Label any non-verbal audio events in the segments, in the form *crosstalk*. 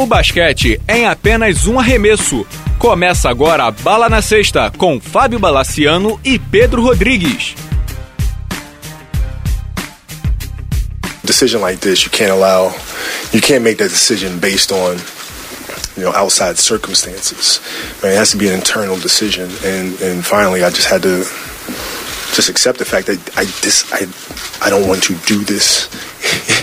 O basquete é em apenas um arremesso. Começa agora a Bala na Sexta com Fábio Balaciano e Pedro Rodrigues. Decision like this, you can't allow, you can't make that decision based on, you know, outside circumstances. Man, it has to be an internal decision. And and finally, I just had to just accept the fact that I I I don't want to do this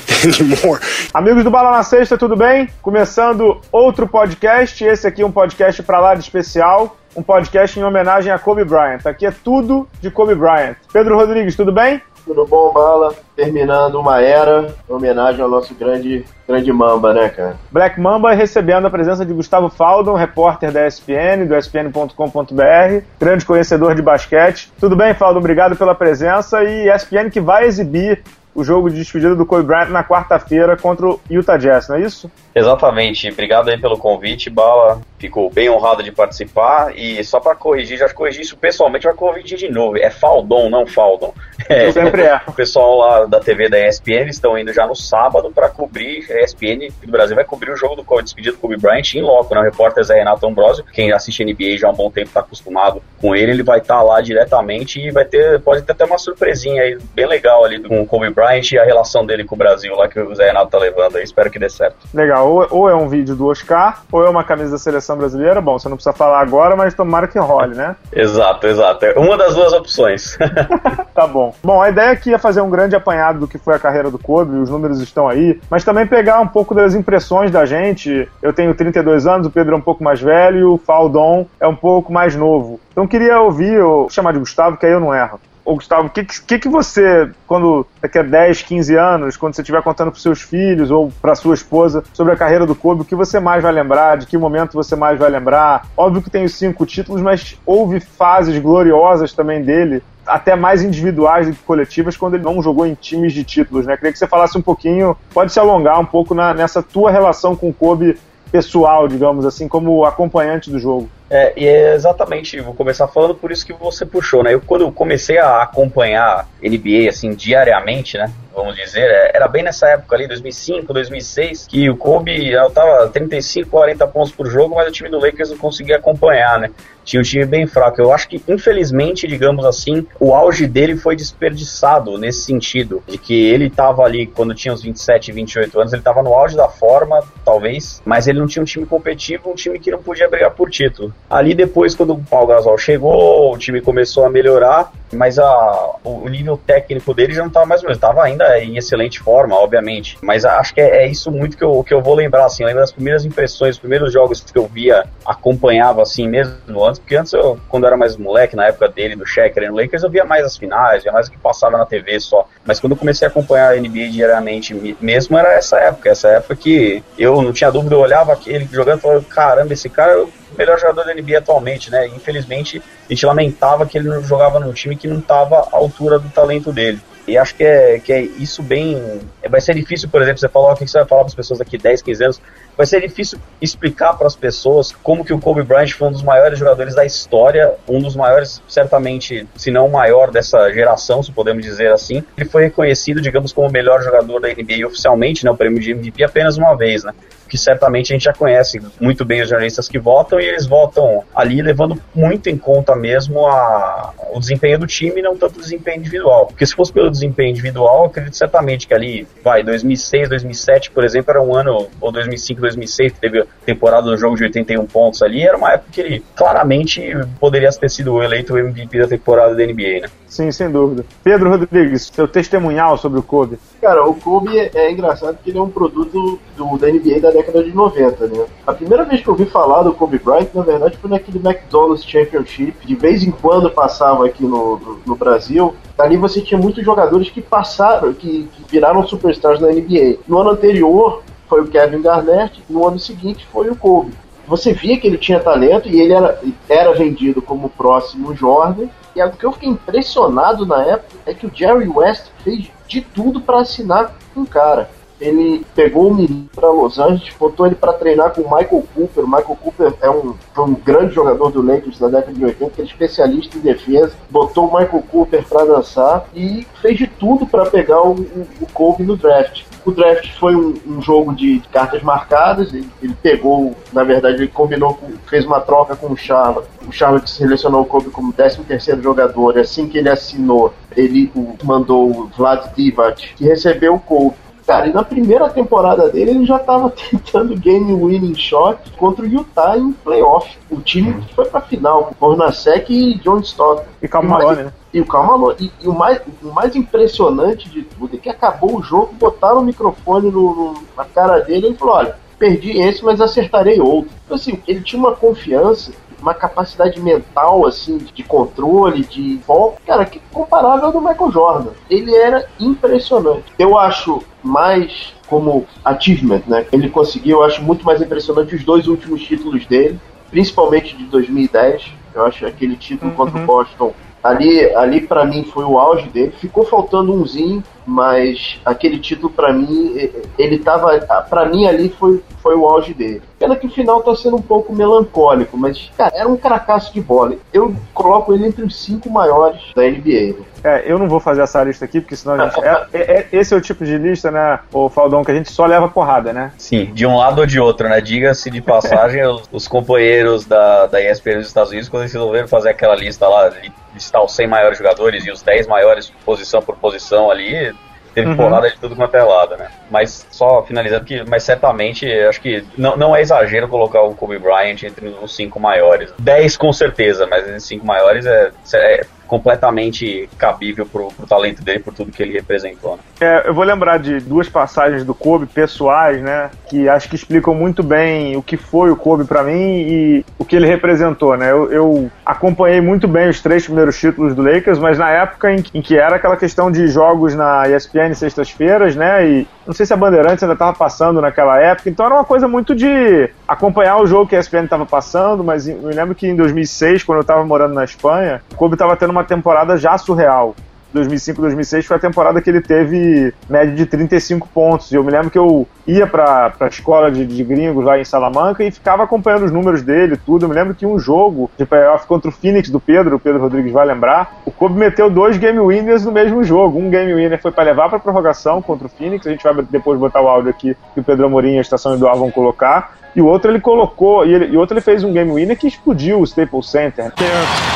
*laughs* anymore. Amigos do Bala na Sexta, tudo bem? Começando outro podcast. Esse aqui é um podcast para lá de especial. Um podcast em homenagem a Kobe Bryant. Aqui é tudo de Kobe Bryant. Pedro Rodrigues, tudo bem? Tudo bom, Bala? Terminando uma era, em homenagem ao nosso grande, grande Mamba, né, cara? Black Mamba recebendo a presença de Gustavo Faldon, repórter da ESPN, do ESPN.com.br, grande conhecedor de basquete. Tudo bem, Faldon? Obrigado pela presença e ESPN que vai exibir o jogo de despedida do Kobe Bryant na quarta-feira contra o Utah Jazz, não é isso? Exatamente. Obrigado aí pelo convite, Bala. Fico bem honrado de participar e só para corrigir, já corrigi isso pessoalmente, vai corrigir de novo. É Faldon, não Faldon. *laughs* É, Sempre é. O pessoal lá da TV da ESPN estão indo já no sábado para cobrir, a ESPN do Brasil vai cobrir o jogo do Kobe, despedido do Kobe Bryant em loco, né? O repórter Zé Renato Ambrosio, quem assiste NBA já há um bom tempo está acostumado com ele, ele vai estar tá lá diretamente e vai ter, pode ter até uma surpresinha aí bem legal ali com o Kobe Bryant e a relação dele com o Brasil lá que o Zé Renato tá levando aí, espero que dê certo. Legal, ou, ou é um vídeo do Oscar, ou é uma camisa da seleção brasileira, bom, você não precisa falar agora, mas tomara que role, né? *laughs* Exato, exato. É uma das duas opções. *laughs* tá bom. Bom, a ideia aqui é fazer um grande apanhado do que foi a carreira do Kobe, os números estão aí, mas também pegar um pouco das impressões da gente. Eu tenho 32 anos, o Pedro é um pouco mais velho, o Faldon é um pouco mais novo. Então queria ouvir, ou chamar de Gustavo, que aí eu não erro. Ô, Gustavo, o que, que, que você, quando daqui a 10, 15 anos, quando você estiver contando para seus filhos ou para sua esposa sobre a carreira do Kobe, o que você mais vai lembrar? De que momento você mais vai lembrar? Óbvio que tem os cinco títulos, mas houve fases gloriosas também dele até mais individuais do que coletivas quando ele não jogou em times de títulos, né? Queria que você falasse um pouquinho, pode se alongar um pouco na, nessa tua relação com o Kobe pessoal, digamos assim, como acompanhante do jogo. É, e é exatamente, vou começar falando por isso que você puxou, né? Eu, quando eu comecei a acompanhar NBA, assim, diariamente, né? Vamos dizer, é, era bem nessa época ali, 2005, 2006, que o Kobe eu tava 35, 40 pontos por jogo, mas o time do Lakers não conseguia acompanhar, né? Tinha um time bem fraco. Eu acho que, infelizmente, digamos assim, o auge dele foi desperdiçado nesse sentido, de que ele tava ali, quando tinha uns 27, 28 anos, ele tava no auge da forma, talvez, mas ele não tinha um time competitivo, um time que não podia brigar por título. Ali depois, quando o Paul Gasol chegou, o time começou a melhorar, mas a, o nível técnico dele já não estava mais ou menos, estava ainda em excelente forma, obviamente. Mas acho que é, é, isso muito que eu, que eu vou lembrar, assim, eu lembro das primeiras impressões, os primeiros jogos que eu via, acompanhava assim mesmo antes, porque antes eu, quando eu era mais moleque, na época dele, do Shaq, no Lakers, eu via mais as finais, via mais o que passava na TV só. Mas quando eu comecei a acompanhar a NBA diariamente mesmo, era essa época, essa época que eu não tinha dúvida, eu olhava aquele jogando e falava, caramba, esse cara o melhor jogador da NBA atualmente, né? Infelizmente, a gente lamentava que ele jogava num time que não estava à altura do talento dele. E acho que é, que é isso bem. Vai ser difícil, por exemplo, você falou o que você vai falar para as pessoas daqui 10, 15 anos. Vai ser difícil explicar para as pessoas como que o Kobe Bryant foi um dos maiores jogadores da história, um dos maiores, certamente, se não o maior dessa geração, se podemos dizer assim. Ele foi reconhecido, digamos, como o melhor jogador da NBA oficialmente, né, o prêmio de MVP apenas uma vez, né? Que certamente a gente já conhece muito bem os jornalistas que votam e eles votam ali levando muito em conta mesmo a, o desempenho do time e não tanto o desempenho individual. Porque se fosse pelo desempenho individual, acredito certamente que ali, vai, 2006, 2007, por exemplo, era um ano, ou 2005, 2006, que teve a temporada do jogo de 81 pontos ali, era uma época que ele claramente poderia ter sido eleito o MVP da temporada da NBA, né? Sim, sem dúvida. Pedro Rodrigues, seu testemunhal sobre o Kobe. Cara, o Kobe é, é engraçado porque ele é um produto do, da NBA da década de 90, né? A primeira vez que eu ouvi falar do Kobe Bryant, na verdade, foi naquele McDonald's Championship. De vez em quando passava aqui no, no, no Brasil. Ali você tinha muitos jogadores que passaram, que, que viraram superstars na NBA. No ano anterior foi o Kevin Garnett, no ano seguinte foi o Kobe. Você via que ele tinha talento e ele era, era vendido como o próximo Jordan. E o que eu fiquei impressionado na época é que o Jerry West fez de tudo para assinar com o cara ele pegou o menino para Los Angeles, botou ele para treinar com o Michael Cooper. O Michael Cooper é um, um grande jogador do Lakers da década de 80, que é especialista em defesa. Botou o Michael Cooper para dançar e fez de tudo para pegar o, o, o Kobe no draft. O draft foi um, um jogo de cartas marcadas. Ele, ele, pegou, na verdade, ele combinou, com, fez uma troca com o Charlotte. O Charlotte selecionou o Kobe como 13 terceiro jogador. Assim que ele assinou, ele mandou o Vlad Divac, que recebeu o Kobe Cara, e na primeira temporada dele ele já estava *laughs* tentando game winning shot contra o Utah em playoff. O time que foi pra final, com Hornacek e John Stockton. E Cal Malone, né? E o Cal Malone. E, e, o, mais, o mais impressionante de tudo é que acabou o jogo, botaram o microfone no, no, na cara dele e ele falou: olha, perdi esse, mas acertarei outro. Então, assim, ele tinha uma confiança uma capacidade mental, assim, de controle, de foco, cara, que comparável ao do Michael Jordan. Ele era impressionante. Eu acho mais como achievement, né? Ele conseguiu, eu acho muito mais impressionante os dois últimos títulos dele, principalmente de 2010. Eu acho aquele título uhum. contra o Boston ali, ali para mim foi o auge dele. Ficou faltando umzinho, mas aquele título para mim, ele tava, para mim ali foi, foi o auge dele. Pena que o final tá sendo um pouco melancólico, mas cara, era um cracaço de bola. Eu coloco ele entre os cinco maiores da NBA. É, eu não vou fazer essa lista aqui, porque senão a gente. *laughs* É, é, é, esse é o tipo de lista, né, o Faldão, que a gente só leva porrada, né? Sim, de um lado ou de outro, né? Diga-se de passagem, *laughs* os, os, companheiros da, da ESPN dos Estados Unidos, quando eles resolveram fazer aquela lista lá, listar os 100 maiores jogadores e os 10 maiores posição por posição ali, teve uhum. porrada de tudo quanto é lado, né? Mas só finalizando que, mas certamente acho que não, não é exagero colocar o Kobe Bryant entre os cinco maiores. 10 com certeza, mas os cinco maiores é, é completamente cabível pro, pro talento dele, por tudo que ele representou. Né? É, eu vou lembrar de duas passagens do Kobe pessoais, né, que acho que explicam muito bem o que foi o Kobe para mim e o que ele representou, né. Eu, eu, acompanhei muito bem os três primeiros títulos do Lakers, mas na época em, em que era aquela questão de jogos na ESPN sextas-feiras, né, e não sei se a Bandeirantes ainda estava passando naquela época, então era uma coisa muito de acompanhar o jogo que a ESPN estava passando, mas eu me lembro que em 2006, quando eu estava morando na Espanha, o Kobe estava tendo uma temporada já surreal. 2005, 2006 foi a temporada que ele teve média de 35 pontos. E eu me lembro que eu ia para a escola de, de, gringos lá em Salamanca e ficava acompanhando os números dele, tudo. Eu me lembro que um jogo de playoff contra o Phoenix do Pedro, o Pedro Rodrigues vai lembrar, o Kobe meteu dois game winners no mesmo jogo. Um game winner foi para levar para prorrogação contra o Phoenix. A gente vai depois botar o áudio aqui que o Pedro Amorim e a Estação Eduardo vão colocar. E o outro ele colocou, e, ele, e outro ele fez um game winner que explodiu o Staples Center. There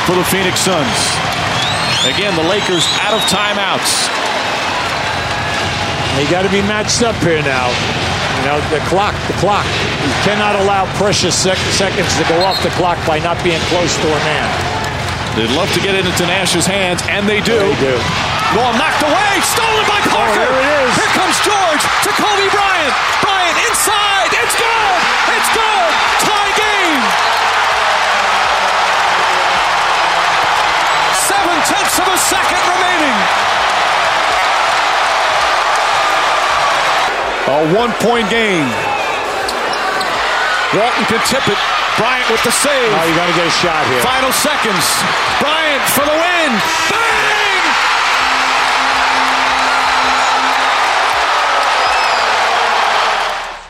for the Phoenix Suns. Again, the Lakers out of timeouts. They got to be matched up here now. You know, the clock, the clock. You cannot allow precious sec- seconds to go off the clock by not being close to a man. They'd love to get it into Nash's hands, and they do. They do. Ball knocked away, stolen by oh, Parker. Oh, here it is. Here comes George to Kobe Bryant. Bryant inside. It's good. It's good. Tie tenths of a second remaining. A one point game. Walton can tip it. Bryant with the save. Oh, you got to get a shot here. Final seconds. Bryant for the win. Bang!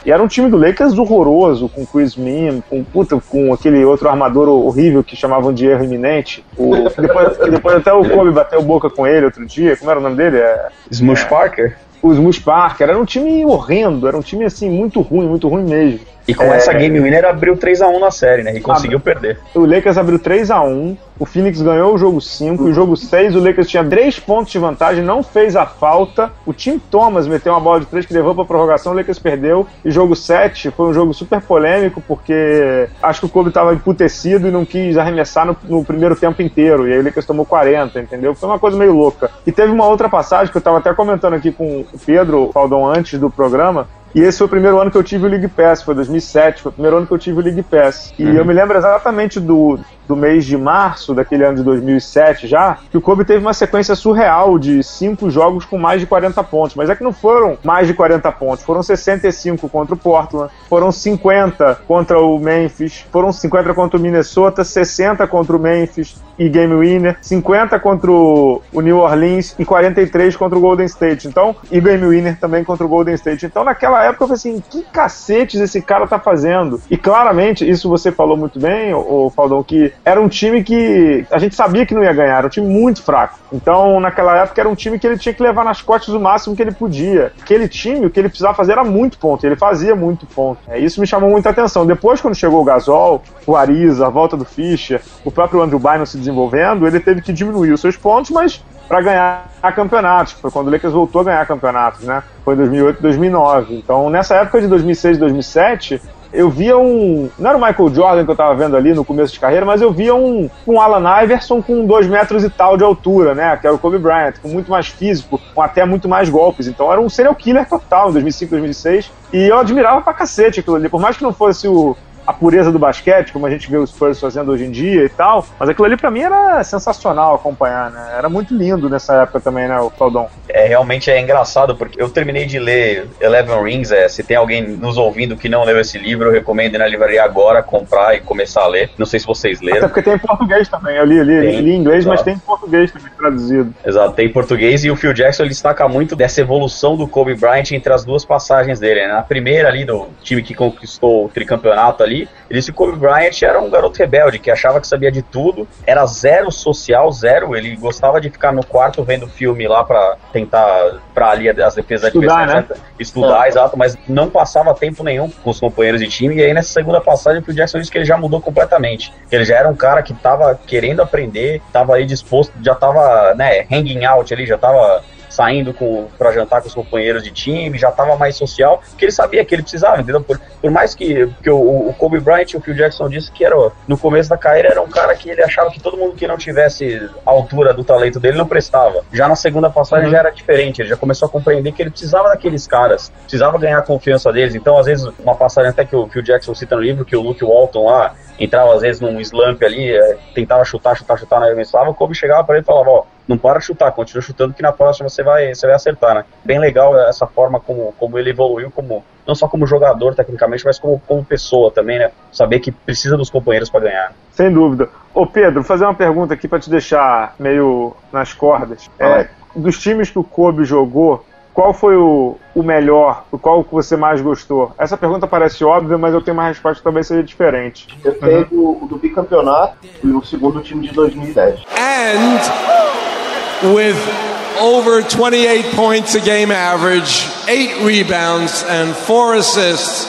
E era um time do Lakers horroroso, com Chris Min, com, puta, com aquele outro armador horrível que chamavam de erro iminente. O, depois, depois, até o Kobe bateu boca com ele outro dia. Como era o nome dele? É, Smush é, Parker? O Smush Parker. Era um time horrendo, era um time assim, muito ruim, muito ruim mesmo. E com é... essa game winner abriu 3 a 1 na série, né? E conseguiu ah, perder. O Lakers abriu 3 a 1 o Phoenix ganhou o jogo 5, o jogo 6 o Lakers tinha 3 pontos de vantagem, não fez a falta. O Tim Thomas meteu uma bola de 3 que levou para prorrogação, o Lakers perdeu. E jogo 7 foi um jogo super polêmico, porque acho que o Kobe estava emputecido e não quis arremessar no, no, primeiro tempo inteiro. E aí o Lakers tomou 40, entendeu? Foi uma coisa meio louca. E teve uma outra passagem que eu estava até comentando aqui com o Pedro Faldão antes do programa, e esse foi o primeiro ano que eu tive o League Pass, foi 2007, foi o primeiro ano que eu tive o League Pass. E uhum. eu me lembro exatamente do, do mês de março daquele ano de 2007 já, que o Kobe teve uma sequência surreal de cinco jogos com mais de 40 pontos. Mas é que não foram mais de 40 pontos, foram 65 contra o Portland, foram 50 contra o Memphis, foram 50 contra o Minnesota, 60 contra o Memphis e game winner, 50 contra o New Orleans e 43 contra o Golden State. Então, e game winner também contra o Golden State. Então, naquela época eu falei assim, que cacetes esse cara tá fazendo? E claramente, isso você falou muito bem, o Faldão, que era um time que a gente sabia que não ia ganhar, era um time muito fraco. Então, naquela época era um time que ele tinha que levar nas costas o máximo que ele podia. Aquele time, o que ele precisava fazer era muito ponto, ele fazia muito ponto. É, isso me chamou muita atenção. Depois, quando chegou o Gasol, o Ariza, a volta do Fischer, o próprio Andrew Bynum se desenvolvendo, ele teve que diminuir os seus pontos, mas para ganhar campeonatos. Foi quando o Lakers voltou a ganhar campeonatos, né? Foi em 2008 2009. Então, nessa época de 2006 2007, eu via um. Não era o Michael Jordan que eu tava vendo ali no começo de carreira, mas eu via um, um Alan Iverson com dois metros e tal de altura, né? Que era o Kobe Bryant, com muito mais físico, com até muito mais golpes. Então era um serial killer total em 2005, 2006. E eu admirava pra cacete aquilo ali. Por mais que não fosse o, a pureza do basquete, como a gente vê os Spurs fazendo hoje em dia e tal. Mas aquilo ali para mim era sensacional acompanhar, né? Era muito lindo nessa época também, né, o Claudão? É, realmente é engraçado, porque eu terminei de ler Eleven Rings, é, se tem alguém nos ouvindo que não leu esse livro, eu recomendo ir na livraria agora, comprar e começar a ler. Não sei se vocês leram. Até porque tem em português também, eu li, li, tem, li em inglês, exato. mas tem em português também traduzido. Exato, tem em português e o Phil Jackson ele destaca muito dessa evolução do Kobe Bryant entre as duas passagens dele. Né? Na primeira ali, do time que conquistou o tricampeonato ali, ele disse que o Kobe Bryant era um garoto rebelde, que achava que sabia de tudo, era zero social, zero. Ele gostava de ficar no quarto vendo filme lá para tentar, para ali as defesas estudar, né? estudar, é. exato, mas não passava tempo nenhum com os companheiros de time. E aí nessa segunda passagem, o Jackson disse que ele já mudou completamente. Ele já era um cara que tava querendo aprender, tava aí disposto, já tava, né, hanging out ali, já tava saindo para jantar com os companheiros de time, já estava mais social, porque ele sabia que ele precisava, entendeu? Por, por mais que, que o, o, Kobe Bryant e o Phil Jackson disse que era, no começo da carreira era um cara que ele achava que todo mundo que não tivesse a altura do talento dele não prestava. Já na segunda passagem uhum. já era diferente, ele já começou a compreender que ele precisava daqueles caras, precisava ganhar a confiança deles. Então, às vezes, uma passagem até que o Phil Jackson cita no livro, que o Luke Walton lá entrava às vezes num slump ali, é, tentava chutar, chutar, chutar na arremessava, o Kobe chegava para ele e falava, ó, não para de chutar, continua chutando que na próxima você vai, você vai acertar, né? Bem legal essa forma como, como ele evoluiu, como não só como jogador tecnicamente, mas como, como pessoa também, né? Saber que precisa dos companheiros para ganhar. Sem dúvida. Ô Pedro, vou fazer uma pergunta aqui para te deixar meio nas cordas. É, dos times que o Kobe jogou, qual foi o, o melhor, o qual que você mais gostou? Essa pergunta parece óbvia, mas eu tenho uma resposta que talvez seja diferente. Eu tenho uhum. o do bicampeonato e o segundo time de 2010. And with over 28 points a game average, 8 rebounds and 4 assists,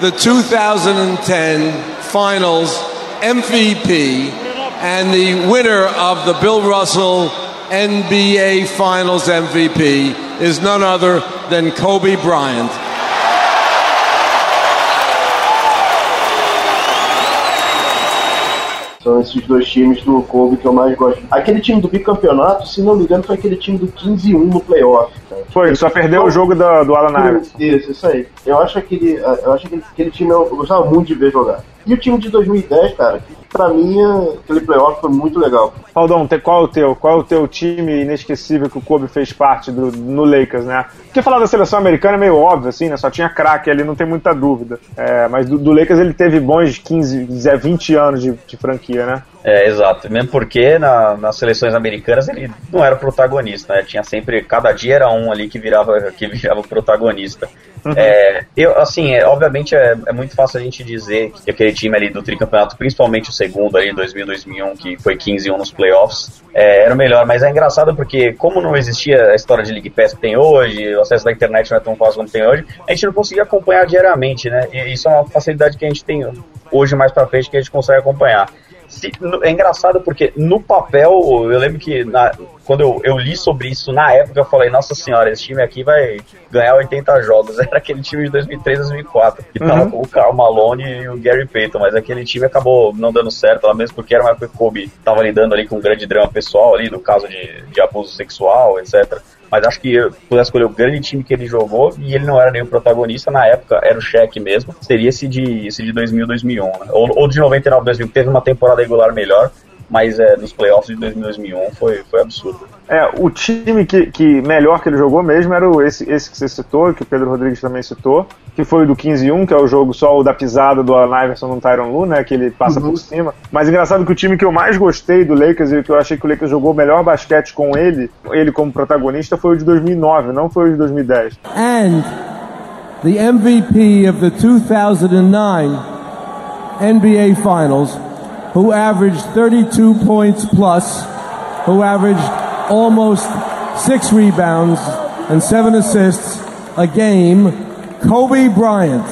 the 2010 Finals MVP and the winner of the Bill Russell NBA Finals MVP is none other than Kobe Bryant. São esses dois times do Kobe que eu mais gosto. Aquele time do bicampeonato, se não me engano, foi aquele time do 15 1 no playoff. Cara. Foi, só perdeu o jogo do, do Alan Iverson. Isso, isso aí. Eu acho aquele, eu acho aquele, aquele time eu gostava muito de ver jogar. E o time de 2010, cara, pra mim, aquele playoff foi muito legal. Faldão, qual é o teu? Qual é o teu time inesquecível que o Kobe fez parte do, no Lakers, né? Porque falar da seleção americana é meio óbvio, assim, né? Só tinha craque ali, não tem muita dúvida. É, mas do, do, Lakers ele teve bons 15, 20 anos de, de franquia, né? É, exato. Mesmo porque na, nas seleções americanas ele não era protagonista, né? Tinha sempre, cada dia era um ali que virava, que virava protagonista. Uhum. É, eu, assim, é, obviamente é, é, muito fácil a gente dizer que aquele time ali do tricampeonato, principalmente o segundo ali, 2000, 2001, que foi 15-1 nos playoffs, é, era o melhor. Mas é engraçado porque, como não existia a história de League Pass que tem hoje, o acesso da internet não é tão fácil como tem hoje, a gente não conseguia acompanhar diariamente, né? E isso é uma facilidade que a gente tem hoje mais pra frente que a gente consegue acompanhar se, é engraçado porque no papel, eu lembro que na, quando eu, eu, li sobre isso na época, eu falei, nossa senhora, esse time aqui vai ganhar 80 jogos. *laughs* Era aquele time de 2003, 2004, que tava uhum. com o Carl Malone e o Gary Payton, mas aquele time acabou não dando certo, mesmo porque era uma época que o Kobe tava lidando ali com um grande drama pessoal ali, no caso de, de abuso sexual, etc. Mas acho que pudesse escolher o grande time que ele jogou e ele não era nem o protagonista na época, era o Shaq mesmo. Seria esse de, esse de 2000, 2001, né? ou, ou de 99, 2000, teve uma temporada regular melhor, mas é, nos playoffs de 2000, 2001 foi, foi absurdo. É, o time que, que melhor que ele jogou mesmo era o, esse, esse que você citou, que o Pedro Rodrigues também citou, que foi o do 15-1, que é o jogo só o da pisada do Allen Iverson no Tyron Lu, né, que ele passa uhum. por cima. Mas engraçado que o time que eu mais gostei do Lakers e que eu achei que o Lakers jogou o melhor basquete com ele, ele como protagonista, foi o de 2009, não foi o de 2010. And the MVP of the 2009 NBA Finals, who averaged 32 points plus, who averaged almost six rebounds and seven assists a game, Kobe Bryant.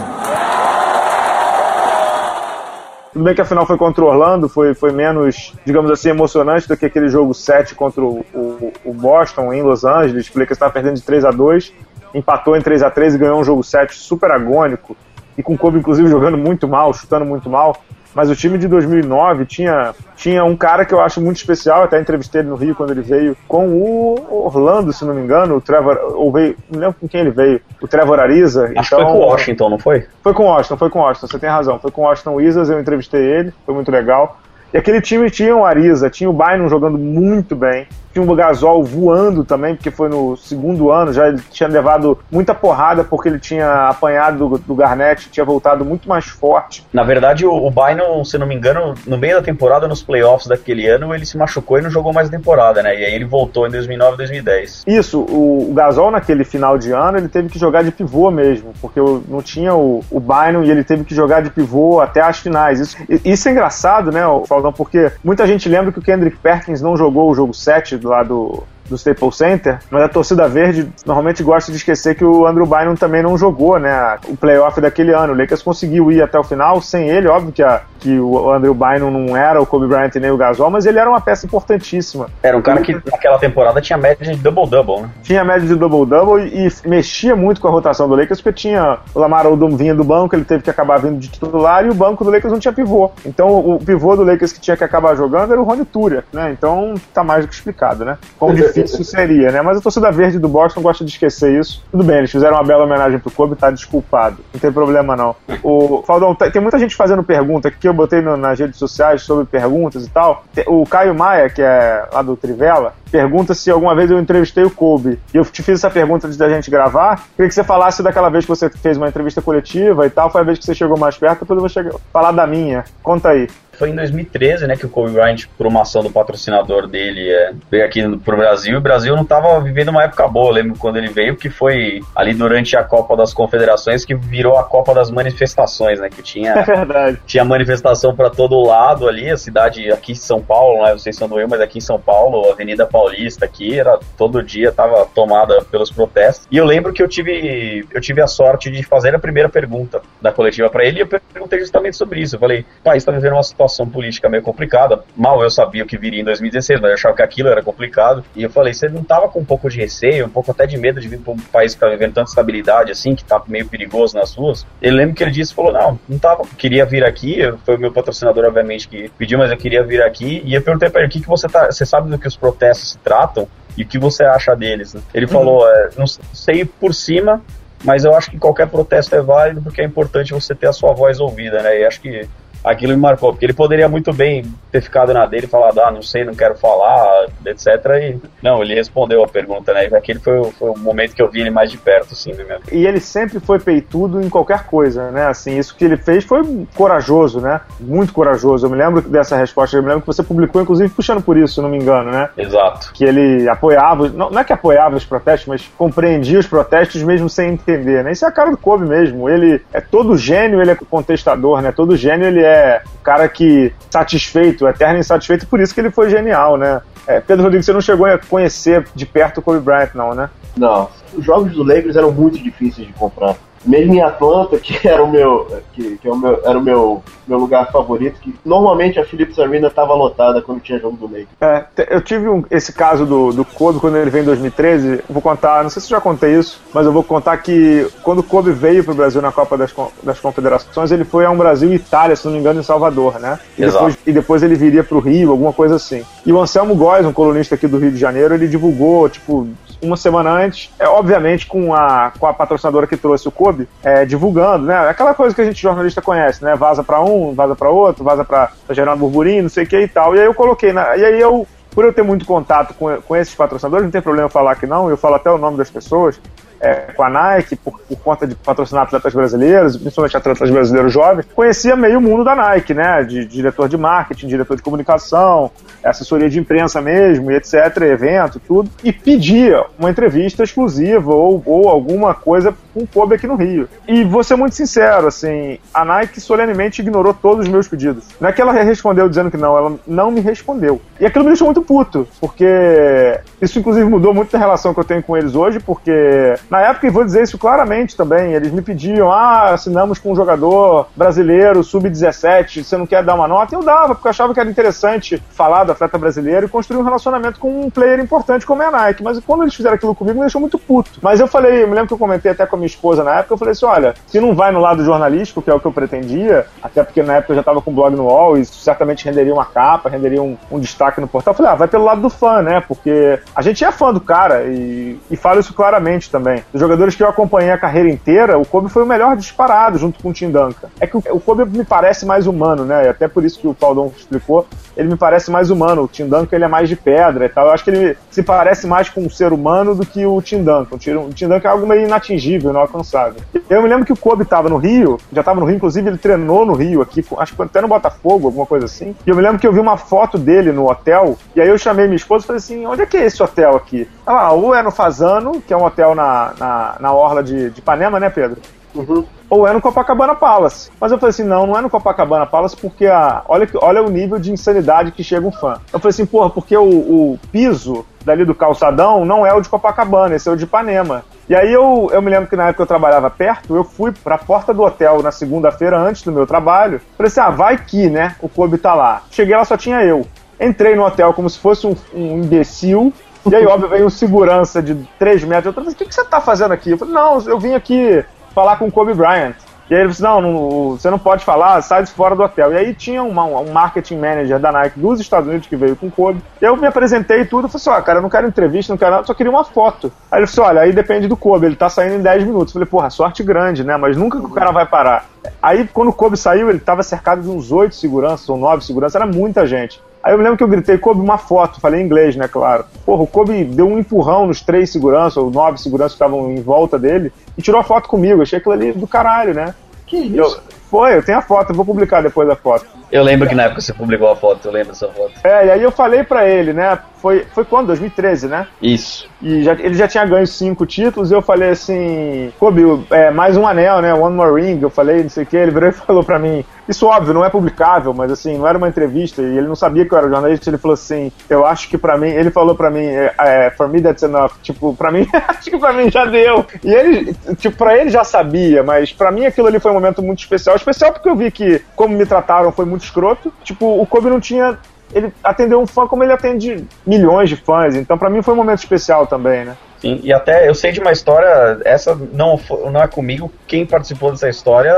Tudo bem que a final foi contra o Orlando, foi, foi menos, digamos assim, emocionante do que aquele jogo 7 contra o, o, o Boston em Los Angeles. O Lakers estava perdendo de 3 a 2 empatou em 3 a 3 e ganhou um jogo 7 super agônico. E com o Kobe, inclusive, jogando muito mal, chutando muito mal. Mas o time de 2009 tinha, tinha um cara que eu acho muito especial, até entrevistei ele no Rio quando ele veio, com o Orlando, se não me engano, o Trevor, ou veio, não lembro com quem ele veio, o Trevor Ariza. Acho então, que foi com o Washington, não foi? Foi com o Washington, foi com o Washington, você tem razão. Foi com o Washington Wizards, eu entrevistei ele, foi muito legal. E aquele time tinha o Ariza, tinha o Bynum jogando muito bem, tinha o Gasol voando também, porque foi no segundo ano, já ele tinha levado muita porrada porque ele tinha apanhado do, do Garnett, tinha voltado muito mais forte. Na verdade, o, o Bynum, se não me engano, no meio da temporada, nos playoffs daquele ano, ele se machucou e não jogou mais a temporada, né? E aí ele voltou em 2009 2010. Isso, o, o Gasol naquele final de ano, ele teve que jogar de pivô mesmo, porque não tinha o, o Bynum e ele teve que jogar de pivô até as finais. Isso, isso é engraçado, né, Faldão, porque muita gente lembra que o Kendrick Perkins não jogou o jogo 7 lá do, do Staples Center, mas a torcida verde normalmente gosta de esquecer que o Andrew Bynum também não jogou, né, o playoff daquele ano. O Lakers conseguiu ir até o final sem ele, óbvio que, a, que o Andrew Bynum não era o Kobe Bryant nem o Gasol, mas ele era uma peça importantíssima. Era um cara que naquela temporada tinha média de double-double, né? Tinha média de double-double e, e, mexia muito com a rotação do Lakers, porque tinha o Lamar Odom vinha do banco, ele teve que acabar vindo de titular e o banco do Lakers não tinha pivô. Então o pivô do Lakers que tinha que acabar jogando era o Ronnie Turia, né? Então tá mais do que explicado, né? Como difícil seria, né? Mas a torcida verde do Boston gosta de esquecer isso. Tudo bem, eles fizeram uma bela homenagem pro Kobe, tá desculpado. Não tem problema, não. O Faldão, tem muita gente fazendo pergunta que eu botei nas redes sociais sobre perguntas e tal. O Caio Maia, que é lá do Trivela, pergunta se alguma vez eu entrevistei o Kobe. E eu te fiz essa pergunta antes da gente gravar. Queria que você falasse daquela vez que você fez uma entrevista coletiva e tal. Foi a vez que você chegou mais perto, depois eu vou chegar, falar da minha. Conta aí. Foi em 2013, né, que o Kobe Bryant, por uma ação do patrocinador dele, é, veio aqui pro Brasil. E o Brasil não estava vivendo uma época boa. Eu lembro quando ele veio, que foi ali durante a Copa das Confederações, que virou a Copa das Manifestações, né, que tinha, *laughs* é verdade. tinha manifestação para todo lado ali. A cidade aqui em São Paulo, né, não sei se são do Rio, mas aqui em São Paulo, a Avenida Paulista aqui, era todo dia estava tomada pelos protestos. E eu lembro que eu tive, eu tive a sorte de fazer a primeira pergunta da coletiva para ele e eu perguntei justamente sobre isso. Eu falei, país está vivendo uma situação situação política meio complicada. Mal eu sabia o que viria em 2016, mas eu achava que aquilo era complicado. E eu falei, você não tava com um pouco de receio, um pouco até de medo de vir para um país que tá vivendo tanta estabilidade assim, que tá meio perigoso nas ruas? Ele lembra que ele disse, falou, não, não tava, queria vir aqui, foi o meu patrocinador, obviamente, que pediu, mas eu queria vir aqui. E eu perguntei para ele, o que, que você tá, você sabe do que os protestos se tratam? E o que você acha deles? Né? Ele uhum. falou, é, não sei por cima, mas eu acho que qualquer protesto é válido porque é importante você ter a sua voz ouvida, né? E acho que aquilo me marcou, porque ele poderia muito bem ter ficado na dele e falado, ah, não sei, não quero falar, etc. E não, ele respondeu a pergunta, né? E aquele foi, foi o momento que eu vi ele mais de perto, assim, né? E ele sempre foi peitudo em qualquer coisa, né? Assim, isso que ele fez foi corajoso, né? Muito corajoso. Eu me lembro dessa resposta, eu me lembro que você publicou, inclusive, puxando por isso, se não me engano, né? Exato. Que ele apoiava, não, não é que apoiava os protestos, mas compreendia os protestos mesmo sem entender, né? Isso é a cara do Kobe mesmo. Ele é todo gênio, ele é contestador, né? Todo gênio, ele é o cara que satisfeito, eterno insatisfeito, por isso que ele foi genial, né? É, Pedro Rodrigues, você não chegou a conhecer de perto o Kobe Bryant, não, né? Não. Os jogos do Lakers eram muito difíceis de comprar mesmo em Atlanta, *laughs* que era o meu, que, que é o meu, era o meu, meu lugar favorito, que normalmente a Philips Arena estava lotada quando tinha jogo do Lakers. É, eu tive um, esse caso do, do Kobe quando ele veio em 2013, vou contar, não sei se eu já contei isso, mas eu vou contar que quando o Kobe veio para o Brasil na Copa das, das Confederações, ele foi a um Brasil e Itália, se não me engano, em Salvador, né? E, depois, e depois ele viria para o Rio, alguma coisa assim. E o Anselmo Góes, um colunista aqui do Rio de Janeiro, ele divulgou, tipo, uma semana antes, é, obviamente com a, com a patrocinadora que trouxe o Kobe, é, divulgando, né? Aquela coisa que a gente jornalista conhece, né? Vaza para um, vaza para outro, vaza para gerar um burburinho, não sei o que e tal. E aí eu coloquei, na, e aí eu, por eu ter muito contato com, com esses patrocinadores, não tem problema eu falar que não, eu falo até o nome das pessoas, é, com a Nike, por, por, conta de patrocinar atletas brasileiros, principalmente atletas brasileiros jovens, conhecia meio mundo da Nike, né? De, de diretor de marketing, diretor de comunicação, assessoria de imprensa mesmo, e etc., evento, tudo, e pedia uma entrevista exclusiva ou, ou alguma coisa com o Kobe aqui no Rio. E vou ser muito sincero, assim, a Nike solenemente ignorou todos os meus pedidos. Não é que ela respondeu dizendo que não, ela não me respondeu. E aquilo me deixou muito puto, porque isso inclusive mudou muito da relação que eu tenho com eles hoje, porque na época, e vou dizer isso claramente também, eles me pediam, ah, assinamos com um jogador brasileiro, sub-17, você não quer dar uma nota? Eu dava, porque eu achava que era interessante falar do atleta brasileiro e construir um relacionamento com um player importante como é a Nike. Mas quando eles fizeram aquilo comigo, me deixou muito puto. Mas eu falei, eu me lembro que eu comentei até com a minha esposa na época, eu falei assim, olha, se não vai no lado jornalístico, que é o que eu pretendia, até porque na época eu já estava com blog no UOL, e certamente renderia uma capa, renderia um, um destaque no portal. Eu falei, ah, vai pelo lado do fã, né? Porque a gente é fã do cara e, e falo isso claramente também. Dos jogadores que eu acompanhei a carreira inteira, o Kobe foi o melhor disparado junto com o Tim Duncan. É que o, Kobe me parece mais humano, né? E até por isso que o Faldon explicou, ele me parece mais humano. O Tim Duncan ele é mais de pedra e tal. Eu acho que ele se parece mais com um ser humano do que o Tim Duncan. O Tim Duncan é algo meio inatingível, inalcançável. Eu me lembro que o Kobe estava no Rio, já estava no Rio, inclusive ele treinou no Rio aqui, acho que até no Botafogo, alguma coisa assim. E eu me lembro que eu vi uma foto dele no hotel, e aí eu chamei minha esposa e falei assim: onde é que é esse hotel aqui? Ela, ah, ou é no Fazano, que é um hotel na, na, na orla de, de Ipanema, né, Pedro? Uhum. Ou é no Copacabana Palace. Mas eu falei assim: não, não é no Copacabana Palace porque a, olha, olha o nível de insanidade que chega um fã. Eu falei assim: porra, porque o, o piso dali do calçadão não é o de Copacabana, esse é o de Ipanema. E aí eu, eu me lembro que na época eu trabalhava perto, eu fui pra porta do hotel na segunda-feira antes do meu trabalho. Falei assim: ah, vai que, né? O Kobe tá lá. Cheguei lá, só tinha eu. Entrei no hotel como se fosse um, um imbecil. E aí, óbvio, veio um segurança de 3 metros. Eu falei, o que, que você tá fazendo aqui? Eu falei, não, eu vim aqui falar com o Kobe Bryant. E aí ele disse, não, não, você não pode falar, sai de fora do hotel. E aí tinha uma, um marketing manager da Nike dos Estados Unidos que veio com o Kobe. Eu me apresentei e tudo, eu falei assim, ó, cara, eu não quero entrevista, não quero nada, só queria uma foto. Aí ele disse, olha, aí depende do Kobe, ele tá saindo em 10 minutos. Eu falei, porra, sorte grande, né? Mas nunca que o cara vai parar. Aí quando o Kobe saiu, ele tava cercado de uns 8 seguranças ou 9 seguranças, era muita gente. Aí eu me lembro que eu gritei, Kobe, uma foto, falei em inglês, né, claro. Porra, o Kobe deu um empurrão nos três seguranças, ou nove seguranças que estavam em volta dele, e tirou a foto comigo. Achei aquilo ali do caralho, né? Que isso? Eu, foi, eu tenho a foto, eu vou publicar depois a foto. Eu lembro que na época você publicou a foto, eu lembro dessa foto. É, e aí eu falei pra ele, né? Foi, foi quando? 2013, né? Isso. E já, ele já tinha ganho cinco títulos, e eu falei assim, Kobe, é, mais um anel, né? One more ring. Eu falei, não sei o que. Ele virou e *laughs* falou pra mim, isso óbvio, não é publicável, mas assim, não era uma entrevista, e ele não sabia que eu era jornalista, ele falou assim, eu acho que pra mim, ele falou pra mim, é, é, for me that's enough, tipo, pra mim, *laughs* acho que pra mim já deu. E ele, tipo, pra ele já sabia, mas pra mim aquilo ali foi um momento muito especial. Especial porque eu vi que, como me trataram, foi muito escroto. Tipo, o Kobe não tinha ele atendeu um fã como ele atende milhões de fãs. Então, para mim, foi um momento especial também, né? Sim, e até eu sei de uma história, essa não, não é comigo, quem participou dessa história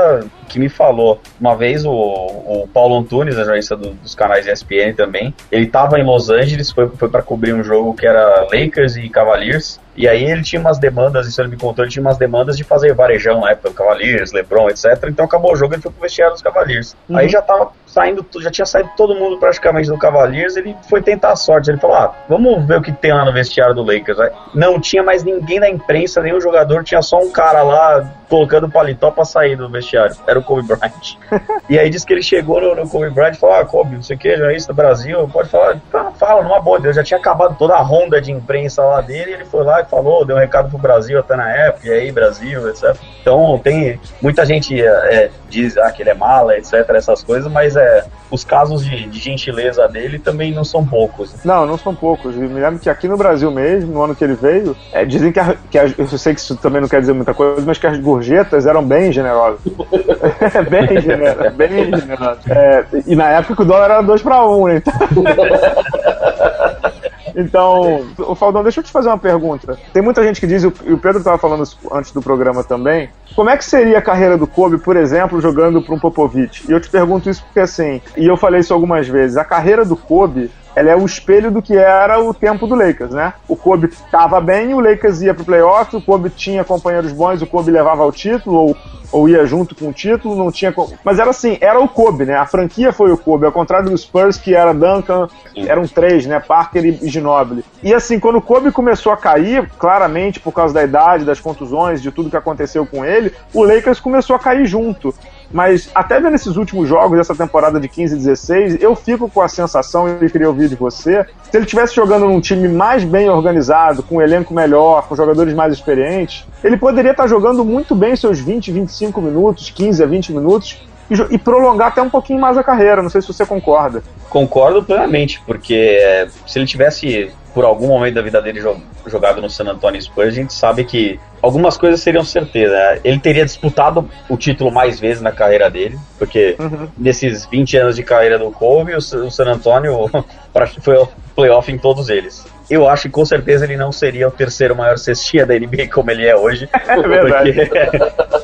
que me falou. Uma vez o, o Paulo Antunes, a jornalista do, dos canais ESPN também, ele estava em Los Angeles, foi, foi para cobrir um jogo que era Lakers e Cavaliers, e aí ele tinha umas demandas, isso ele me contou, ele tinha umas demandas de fazer varejão na época, Cavaliers, LeBron, etc. Então acabou o jogo, ele foi pro vestiário dos Cavaliers. Uhum. Aí já tava saindo, já tinha saído todo mundo praticamente do Cavaliers, ele foi tentar a sorte. Ele falou: ah, vamos ver o que tem lá no vestiário do Lakers. Não tinha mais ninguém da imprensa, nenhum jogador, tinha só um cara lá colocando paletó pra sair do vestiário. Era o Kobe Bryant. *laughs* e aí disse que ele chegou no, no Kobe Bryant e falou: Ah, Kobe, não sei o que, jornalista do Brasil, pode falar. Fala, fala numa boa. Eu já tinha acabado toda a ronda de imprensa lá dele, ele foi lá e falou, deu um recado pro Brasil até na época, e aí, Brasil, etc. Então tem. Muita gente é, é, diz ah, que ele é mala, etc., essas coisas, mas é, os casos de, de gentileza dele também não são poucos. Não, não são poucos. Eu me lembro que aqui no Brasil mesmo, no ano que ele veio, é, dizem que, a, que a, eu sei que isso também não quer dizer muita coisa, mas que as gorjetas eram bem generosas. *laughs* bem generosas. Bem generosas. É, e na época o dólar era 2 para 1, um, então. Então, o Faldão, deixa eu te fazer uma pergunta. Tem muita gente que diz, e o Pedro estava falando antes do programa também, como é que seria a carreira do Kobe, por exemplo, jogando para um Popovich? E eu te pergunto isso porque assim, e eu falei isso algumas vezes, a carreira do Kobe ela é o espelho do que era o tempo do Lakers, né? O Kobe tava bem, o Lakers ia pro playoff, o Kobe tinha companheiros bons, o Kobe levava o título, ou ou ia junto com o título, não tinha. Mas era assim, era o Kobe, né? A franquia foi o Kobe, ao contrário do Spurs, que era Duncan, eram três, né? Parker e Ginobili. E assim, quando o Kobe começou a cair, claramente por causa da idade, das contusões, de tudo que aconteceu com ele, o Lakers começou a cair junto. Mas até vendo esses últimos jogos dessa temporada de 15 e 16, eu fico com a sensação, e queria ouvir de você, se ele estivesse jogando num time mais bem organizado, com um elenco melhor, com jogadores mais experientes, ele poderia estar jogando muito bem seus 20, 25 minutos, 15 a 20 minutos, e, e prolongar até um pouquinho mais a carreira. Não sei se você concorda. Concordo plenamente, porque é, se ele tivesse por algum momento da vida dele jogado no San Antonio Spurs, a gente sabe que algumas coisas seriam certeza. Ele teria disputado o título mais vezes na carreira dele, porque uhum. nesses 20 anos de carreira do Kobe, o San Antonio *laughs* foi ao playoff em todos eles eu acho que com certeza ele não seria o terceiro maior cestinha da NBA como ele é hoje. *laughs* É verdade.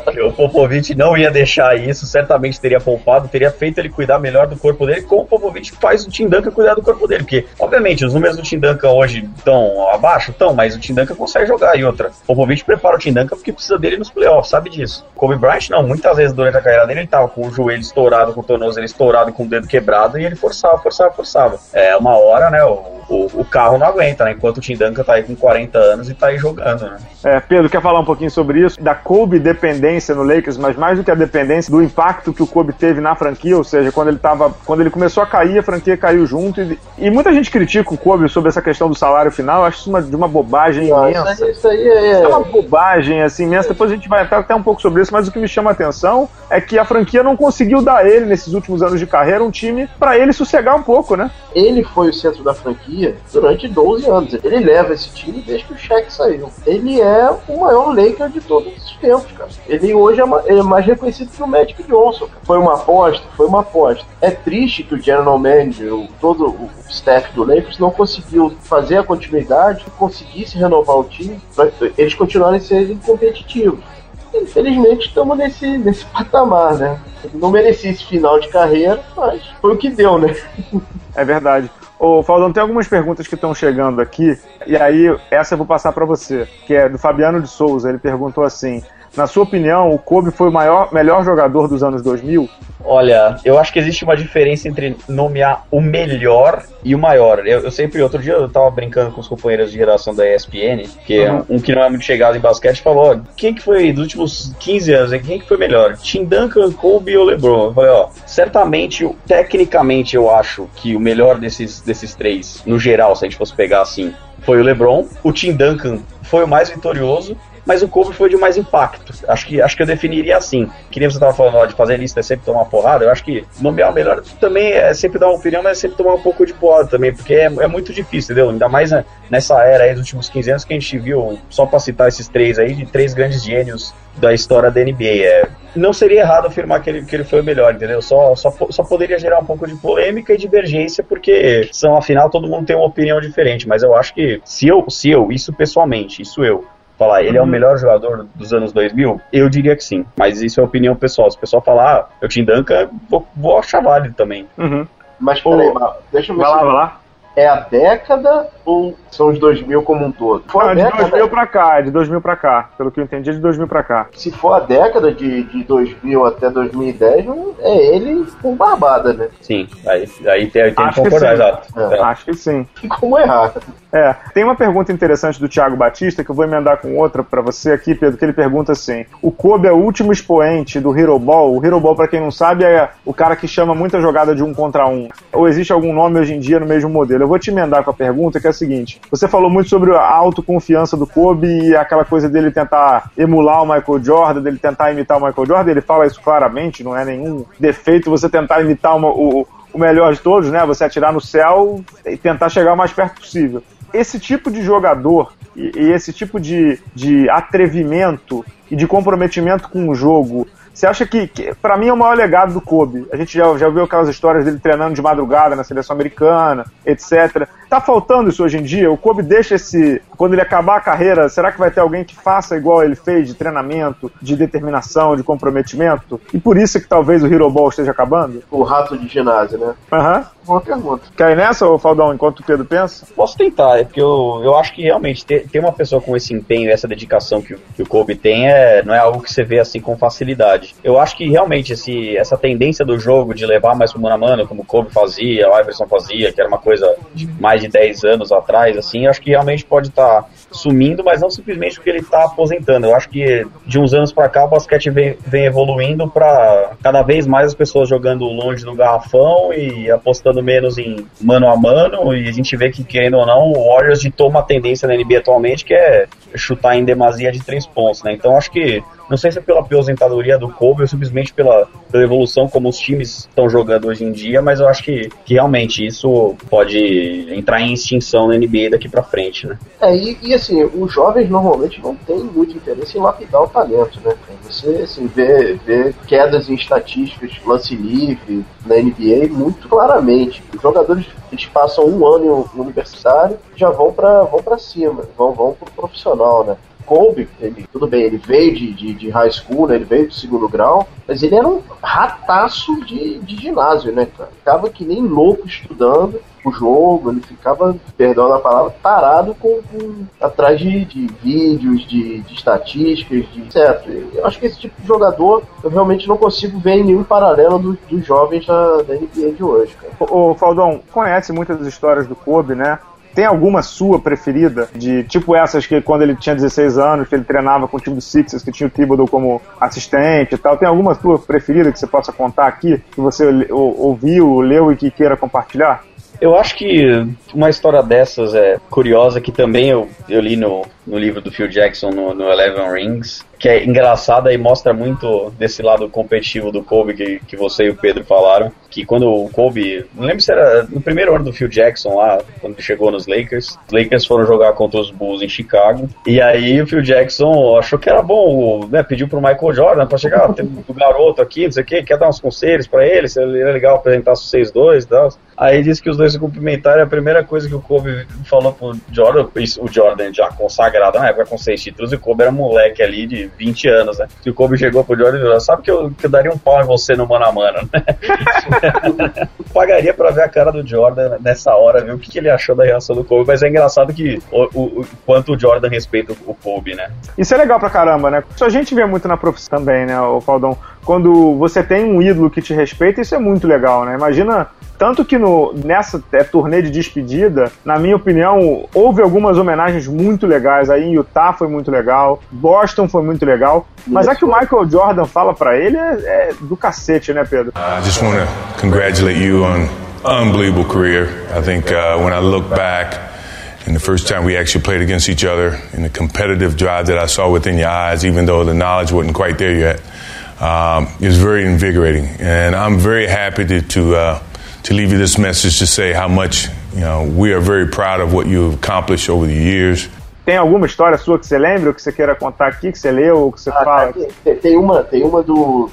Porque *laughs* o Popovich não ia deixar isso, certamente teria poupado, teria feito ele cuidar melhor do corpo dele, como o Popovich faz o Tim Duncan cuidar do corpo dele. Porque, obviamente, os números do Tim Duncan hoje estão abaixo, estão, mas o Tim Duncan consegue jogar. E outra, o Popovich prepara o Tim Duncan porque precisa dele nos playoffs, sabe disso. Kobe Bryant, não, muitas vezes durante a carreira dele ele tava com o joelho estourado, com o tornozelo estourado, com o dedo quebrado, e ele forçava, forçava, forçava. É, uma hora, né, o, o, o carro não aguenta, né? Enquanto o Tim Duncan tá aí com 40 anos e tá aí jogando, né? É, Pedro, quer falar um pouquinho sobre isso? Da Kobe dependência no Lakers, mas mais do que a dependência, do impacto que o Kobe teve na franquia, ou seja, quando ele tava. Quando ele começou a cair, a franquia caiu junto. E, e muita gente critica o Kobe sobre essa questão do salário final. Eu acho isso uma, de uma bobagem não, imensa. Isso, isso aí é... é... uma bobagem, assim, imensa. Depois a gente vai até, até um pouco sobre isso, mas o que me chama a atenção é que a franquia não conseguiu dar a ele, nesses últimos anos de carreira, um time para ele sossegar um pouco, né? Ele foi o centro da franquia durante 12 anos. Ele leva esse time desde que o Shaq saiu. Ele é o maior Laker de todos os tempos, cara. Ele hoje é, é mais reconhecido que o Magic Johnson. Cara. Foi uma aposta? Foi uma aposta. É triste que o General Manager, o, todo o staff do Lakers não conseguiu fazer a continuidade, conseguisse renovar o time para eles continuarem sendo competitivos. Infelizmente estamos nesse, nesse patamar, né? Não merecia esse final de carreira, mas foi o que deu, né? É verdade. Ô, Faldão, tem algumas perguntas que estão chegando aqui, e aí essa eu vou passar para você, que é do Fabiano de Souza. Ele perguntou assim: na sua opinião, o Kobe foi o maior, melhor jogador dos anos 2000? Olha, eu acho que existe uma diferença entre nomear o melhor e o maior. Eu, eu sempre, outro dia eu tava brincando com os companheiros de geração da ESPN, que é uhum. um, um, que não é muito chegado em basquete, falou, quem que foi dos últimos 15 anos, quem que foi melhor? Tim Duncan, Kobe ou LeBron? Eu falei, ó, certamente, tecnicamente eu acho que o melhor desses, desses três, no geral, se a gente fosse pegar assim, foi o LeBron. O Tim Duncan foi o mais vitorioso mas o Kobe foi de mais impacto. Acho que, acho que eu definiria assim. Que nem você estava falando de fazer lista é sempre tomar porrada, eu acho que nomear o melhor também é sempre dar uma opinião, mas é sempre tomar um pouco de porrada também, porque é, é muito difícil, entendeu? Ainda mais né, nessa era aí dos últimos 15 anos que a gente viu, só para citar esses três aí, de três grandes gênios da história da NBA. É, não seria errado afirmar que ele, que ele foi o melhor, entendeu? Só, só, só poderia gerar um pouco de polêmica e divergência, porque são, afinal, todo mundo tem uma opinião diferente. Mas eu acho que se eu, se eu, isso pessoalmente, isso eu, falar, ele é o uhum. melhor jogador dos anos 2000? Eu diria que sim, mas isso é opinião pessoal. Se o pessoal falar, ah, eu Tim Duncan, vou, vou achar válido também. Uhum. Mas peraí, deixa eu ver. Vai lá, vai lá é a década ou são os 2000 como um todo? Não, de década, 2000 pra cá, é de 2000 pra cá. Pelo que eu entendi, é de 2000 pra cá. Se for a década de, de 2000 até 2010, é ele com barbada, né? Sim, aí, aí tem, tem que concordar, exato. É. É. Acho que sim. E *laughs* como errar? É, tem uma pergunta interessante do Thiago Batista que eu vou emendar com outra para você aqui, Pedro, que ele pergunta assim: o Kobe é o último expoente do Hero Ball? O Hero Ball, para quem não sabe, é o cara que chama muita jogada de um contra um. Ou existe algum nome hoje em dia no mesmo modelo? Eu vou te emendar com a pergunta que é a seguinte: você falou muito sobre a autoconfiança do Kobe e aquela coisa dele tentar emular o Michael Jordan, dele tentar imitar o Michael Jordan. Ele fala isso claramente, não é nenhum defeito você tentar imitar uma, o, o melhor de todos, né? Você atirar no céu e tentar chegar o mais perto possível esse tipo de jogador e, e esse tipo de, de atrevimento e de comprometimento com o jogo você acha que, que para mim, é o maior legado do Kobe? A gente já, já viu aquelas histórias dele treinando de madrugada na seleção americana, etc. Tá faltando isso hoje em dia? O Kobe deixa esse. Quando ele acabar a carreira, será que vai ter alguém que faça igual ele fez de treinamento, de determinação, de comprometimento? E por isso que talvez o Hero Ball esteja acabando? O rato de ginásio, né? Aham. Uhum. Boa pergunta. Cai nessa, ô Faldão, enquanto o Pedro pensa? Posso tentar, é porque eu, eu acho que realmente ter, ter uma pessoa com esse empenho essa dedicação que, que o Kobe tem é, não é algo que você vê assim com facilidade. Eu acho que realmente esse, essa tendência do jogo de levar mais pro mano a mano, como o Kobe fazia, o Iverson fazia, que era uma coisa de mais de 10 anos atrás, assim, acho que realmente pode estar tá sumindo, mas não simplesmente porque ele está aposentando. Eu acho que de uns anos para cá o basquete vem, vem evoluindo para cada vez mais as pessoas jogando longe do garrafão e apostando menos em mano a mano. E a gente vê que, querendo ou não, o Warriors ditou uma tendência na NBA atualmente que é chutar em demasia de três pontos, né? Então acho que não sei se é pela aposentadoria do Kobe ou simplesmente pela, pela evolução como os times estão jogando hoje em dia, mas eu acho que, que realmente isso pode entrar em extinção na NBA daqui para frente, né? É, e, e, assim, os jovens normalmente não têm muito interesse em lapidar o talento, né? Você assim, vê, vê quedas em estatísticas, lance livre na NBA muito claramente. Os jogadores eles passam um ano no universitário já vão para vão para cima, vão, vão pro profissional, né? Kobe, ele, tudo bem, ele veio de, de, de, high school, né, ele veio do segundo grau, mas ele era um rataço de, de ginásio, né, cara? Ficava que nem louco estudando o jogo, ele ficava, perdão a palavra, parado com, com atrás de, de vídeos, de, de, estatísticas, de etc. Eu acho que esse tipo de jogador eu realmente não consigo ver em nenhum paralelo dos, dos jovens da, da NBA de hoje, cara. O, Faldão, conhece muitas histórias do Kobe, né? Tem alguma sua preferida? De tipo essas que quando ele tinha 16 anos, que ele treinava com o time do Sixers, que tinha o Thibodeau como assistente e tal. Tem alguma sua preferida que você possa contar aqui? Que você ouviu, leu e que queira compartilhar? Eu acho que uma história dessas é curiosa, que também eu, eu li no, no livro do Phil Jackson, no, no Eleven Rings, que é engraçada e mostra muito desse lado competitivo do Kobe que, que você e o Pedro falaram. Que quando o Kobe, não lembro se era no primeiro ano do Phil Jackson lá, quando chegou nos Lakers, os Lakers foram jogar contra os Bulls em Chicago. E aí o Phil Jackson achou que era bom, né? Pediu pro Michael Jordan pra chegar, ah, tem um garoto aqui, não sei o que, quer dar uns conselhos para ele, se ele é legal apresentar os 6-2 e tal. Aí disse que os dois se cumprimentaram e a primeira coisa que o Kobe falou pro Jordan, o Jordan já consagrado na época com seis títulos, e o Kobe era moleque ali de 20 anos, né? E o Kobe chegou pro Jordan e falou, sabe que eu, que eu daria um pau em você no mano a mano, né? *laughs* Pagaria pra ver a cara do Jordan nessa hora, ver o que, que, ele achou da reação do Kobe, mas é engraçado que o, o, o quanto o Jordan respeita o Kobe, né? Isso é legal pra caramba, né? Isso a gente vê muito na profissão também, né, o Faldão? Quando você tem um ídolo que te respeita, isso é muito legal, né? Imagina tanto que no, nessa é, turnê de despedida, na minha opinião, houve algumas homenagens muito legais. Aí em Utah foi muito legal, Boston foi muito legal. Mas é que o Michael Jordan fala para ele é, é, do cacete, né, Pedro? I just want to congratulate you on unbelievable career. I think uh, when I look back, and the first time we actually played against each other, and the competitive drive that I saw within your eyes, even though the knowledge wasn't quite there yet, um, is very invigorating. And I'm very happy to, to uh, to leave you this message to say how much you know we are very proud of what you've accomplished over the years. Tem alguma história sua que você lembra, ou que você queira contar aqui, que você leu, ou que você ah, fala? Tem, tem, uma, tem uma do,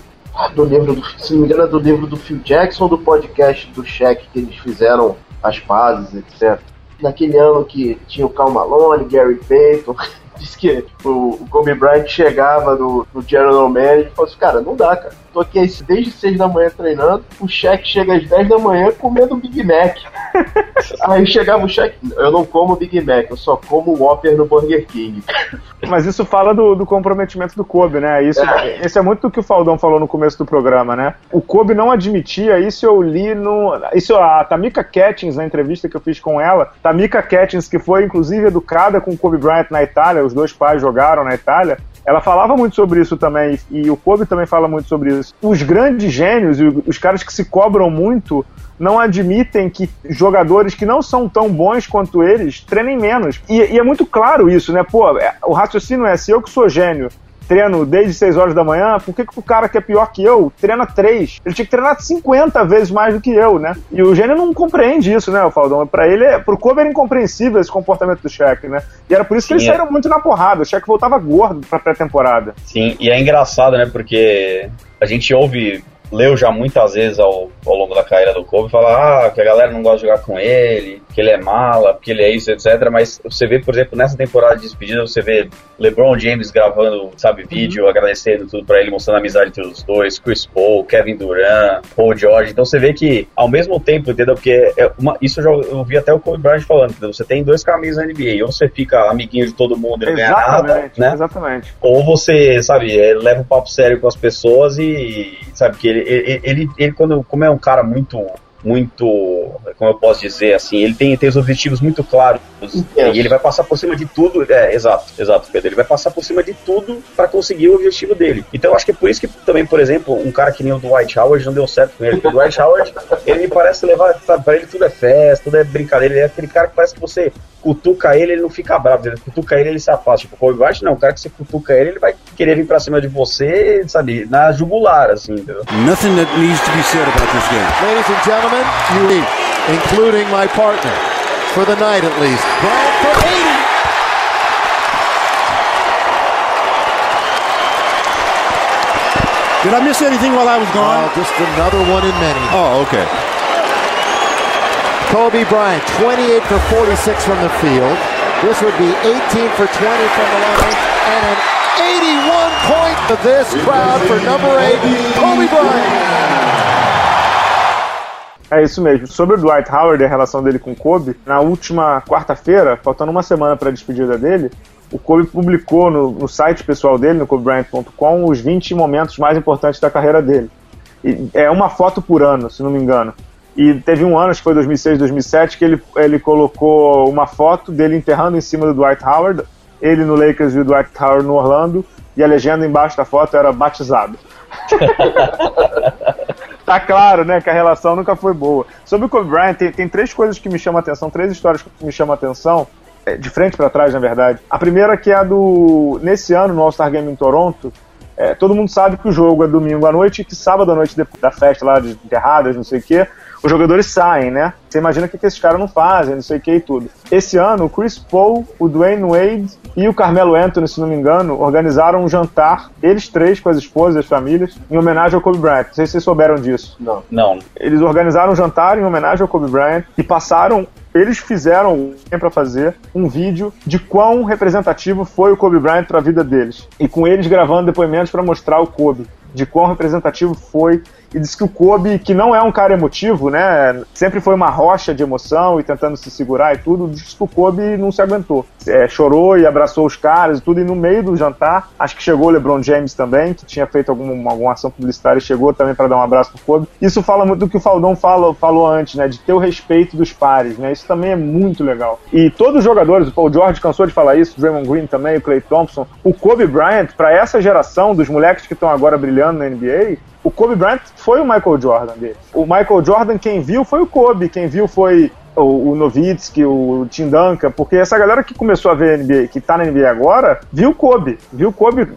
do livro, do, se não me engano, é do livro do Phil Jackson, do podcast do Shaq que eles fizeram as pazes, etc. Naquele ano que tinha o Cal Malone, Gary Payton, disse que o, o Kobe Bryant chegava no, no General Manager e falou assim, cara, não dá, cara. Tô aqui desde 6 da manhã treinando, o cheque chega às 10 da manhã comendo Big Mac. *laughs* Aí chegava o cheque, eu não como Big Mac, eu só como Whopper no Burger King. Mas isso fala do, do comprometimento do Kobe, né? Isso é. Esse é muito do que o Faldão falou no começo do programa, né? O Kobe não admitia, isso eu li no. Isso a Tamika Catchings, na entrevista que eu fiz com ela, Tamika Catchings, que foi inclusive educada com o Kobe Bryant na Itália, os dois pais jogaram na Itália, ela falava muito sobre isso também, e o Kobe também fala muito sobre isso. Os grandes gênios e os caras que se cobram muito não admitem que jogadores que não são tão bons quanto eles treinem menos. E, e é muito claro isso, né? Pô, é, o raciocínio é: se eu que sou gênio treino desde 6 horas da manhã, por que, que o cara que é pior que eu treina 3? Ele tinha que treinar 50 vezes mais do que eu, né? E o gênio não compreende isso, né, o Faldão? Pra ele, é, pro Kobe era incompreensível esse comportamento do Shaq, né? E era por isso que Sim, eles saíram é. muito na porrada. O Shaq voltava gordo pra pré-temporada. Sim, e é engraçado, né? Porque a gente ouve leu já muitas vezes ao, ao longo da carreira do Kobe falar ah, que a galera não gosta de jogar com ele, que ele é mala, porque ele é isso, etc. Mas você vê, por exemplo, nessa temporada de despedida, você vê LeBron James gravando, sabe, vídeo, uhum. agradecendo tudo para ele, mostrando a amizade entre os dois, Chris Paul, Kevin Durant, Paul George. Então você vê que, ao mesmo tempo, entendeu? Porque é uma, isso eu já ouvi até o Kobe Bryant falando, entendeu? Você tem dois caminhos na NBA, ou você fica amiguinho de todo mundo e não ganha nada, né? Exatamente. Ou você, sabe, é, leva um papo sério com as pessoas e, sabe, que ele, ele, ele, ele quando, como é um cara muito muito, como eu posso dizer assim, ele tem, tem os objetivos muito claros e ele vai passar por cima de tudo, é, exato, exato, Pedro, ele vai passar por cima de tudo para conseguir o objetivo dele. Então eu acho que é por isso que também, por exemplo, um cara que nem o Dwight Howard não deu certo com ele, porque o Dwight Howard, *laughs* ele me parece levar, sabe, pra ele tudo é festa, tudo é brincadeira, ele é aquele cara que parece que você cutuca ele, ele não fica bravo, ele cutuca ele, ele se afasta. Tipo, o Kobe Bryant não, o cara que você cutuca ele, ele vai querer vir pra cima de você, sabe, na jugular, assim, entendeu? Nothing that needs to be said about this game. Ladies and gentlemen, you including my partner, for the night at least. Bryant for 80. Did I miss anything while I was gone? Uh, just another one in many. Oh, okay. Kobe Bryant, 28 for 46 from the field. This would be 18 for 20 from the line and an 81 point to this crowd for number 8, Kobe Bryant. É isso mesmo. Sobre o Dwight Howard e a relação dele com o Kobe, na última quarta-feira, faltando uma semana para a despedida dele, o Kobe publicou no, no site pessoal dele, no KobeBryant.com, os 20 momentos mais importantes da carreira dele. E é uma foto por ano, se não me engano. E teve um ano, acho que foi 2006, 2007, que ele, ele colocou uma foto dele enterrando em cima do Dwight Howard, ele no Lakers e o Dwight Howard no Orlando, e a legenda embaixo da foto era batizado. *laughs* tá claro, né, que a relação nunca foi boa. Sobre o Kobe Bryant, tem, tem três coisas que me chamam a atenção, três histórias que me chamam a atenção, é, de frente para trás, na verdade. A primeira que é a do. Nesse ano, no All-Star Game em Toronto, é, todo mundo sabe que o jogo é domingo à noite e que sábado à noite da festa lá de enterradas, não sei o quê, os jogadores saem, né? Você imagina o que, que esses caras não fazem, não sei o que e tudo. Esse ano, o Chris Paul, o Dwayne Wade e o Carmelo Anthony, se não me engano, organizaram um jantar, eles três com as esposas e as famílias, em homenagem ao Kobe Bryant. Não sei se vocês souberam disso. Não. Não. Eles organizaram um jantar em homenagem ao Kobe Bryant e passaram eles fizeram para fazer um vídeo de quão representativo foi o Kobe Bryant para a vida deles e com eles gravando depoimentos para mostrar o Kobe de quão representativo foi e disse que o Kobe, que não é um cara emotivo, né, sempre foi uma rocha de emoção e tentando se segurar e tudo, disse que o Kobe não se aguentou. É, chorou e abraçou os caras e tudo, e no meio do jantar, acho que chegou o LeBron James também, que tinha feito alguma, alguma ação publicitária e chegou também para dar um abraço pro Kobe. Isso fala muito do que o Faldão fala, falou antes, né, de ter o respeito dos pares, né, isso também é muito legal. E todos os jogadores, o Paul George cansou de falar isso, o Draymond Green também, o Clay Thompson, o Kobe Bryant, para essa geração dos moleques que estão agora brilhando na NBA, o Kobe Bryant foi o Michael Jordan dele. O Michael Jordan, quem viu foi o Kobe, quem viu foi o, o Nowitzki, o Tim Duncan, porque essa galera que começou a ver NBA, que tá na NBA agora, viu o Kobe, viu o Kobe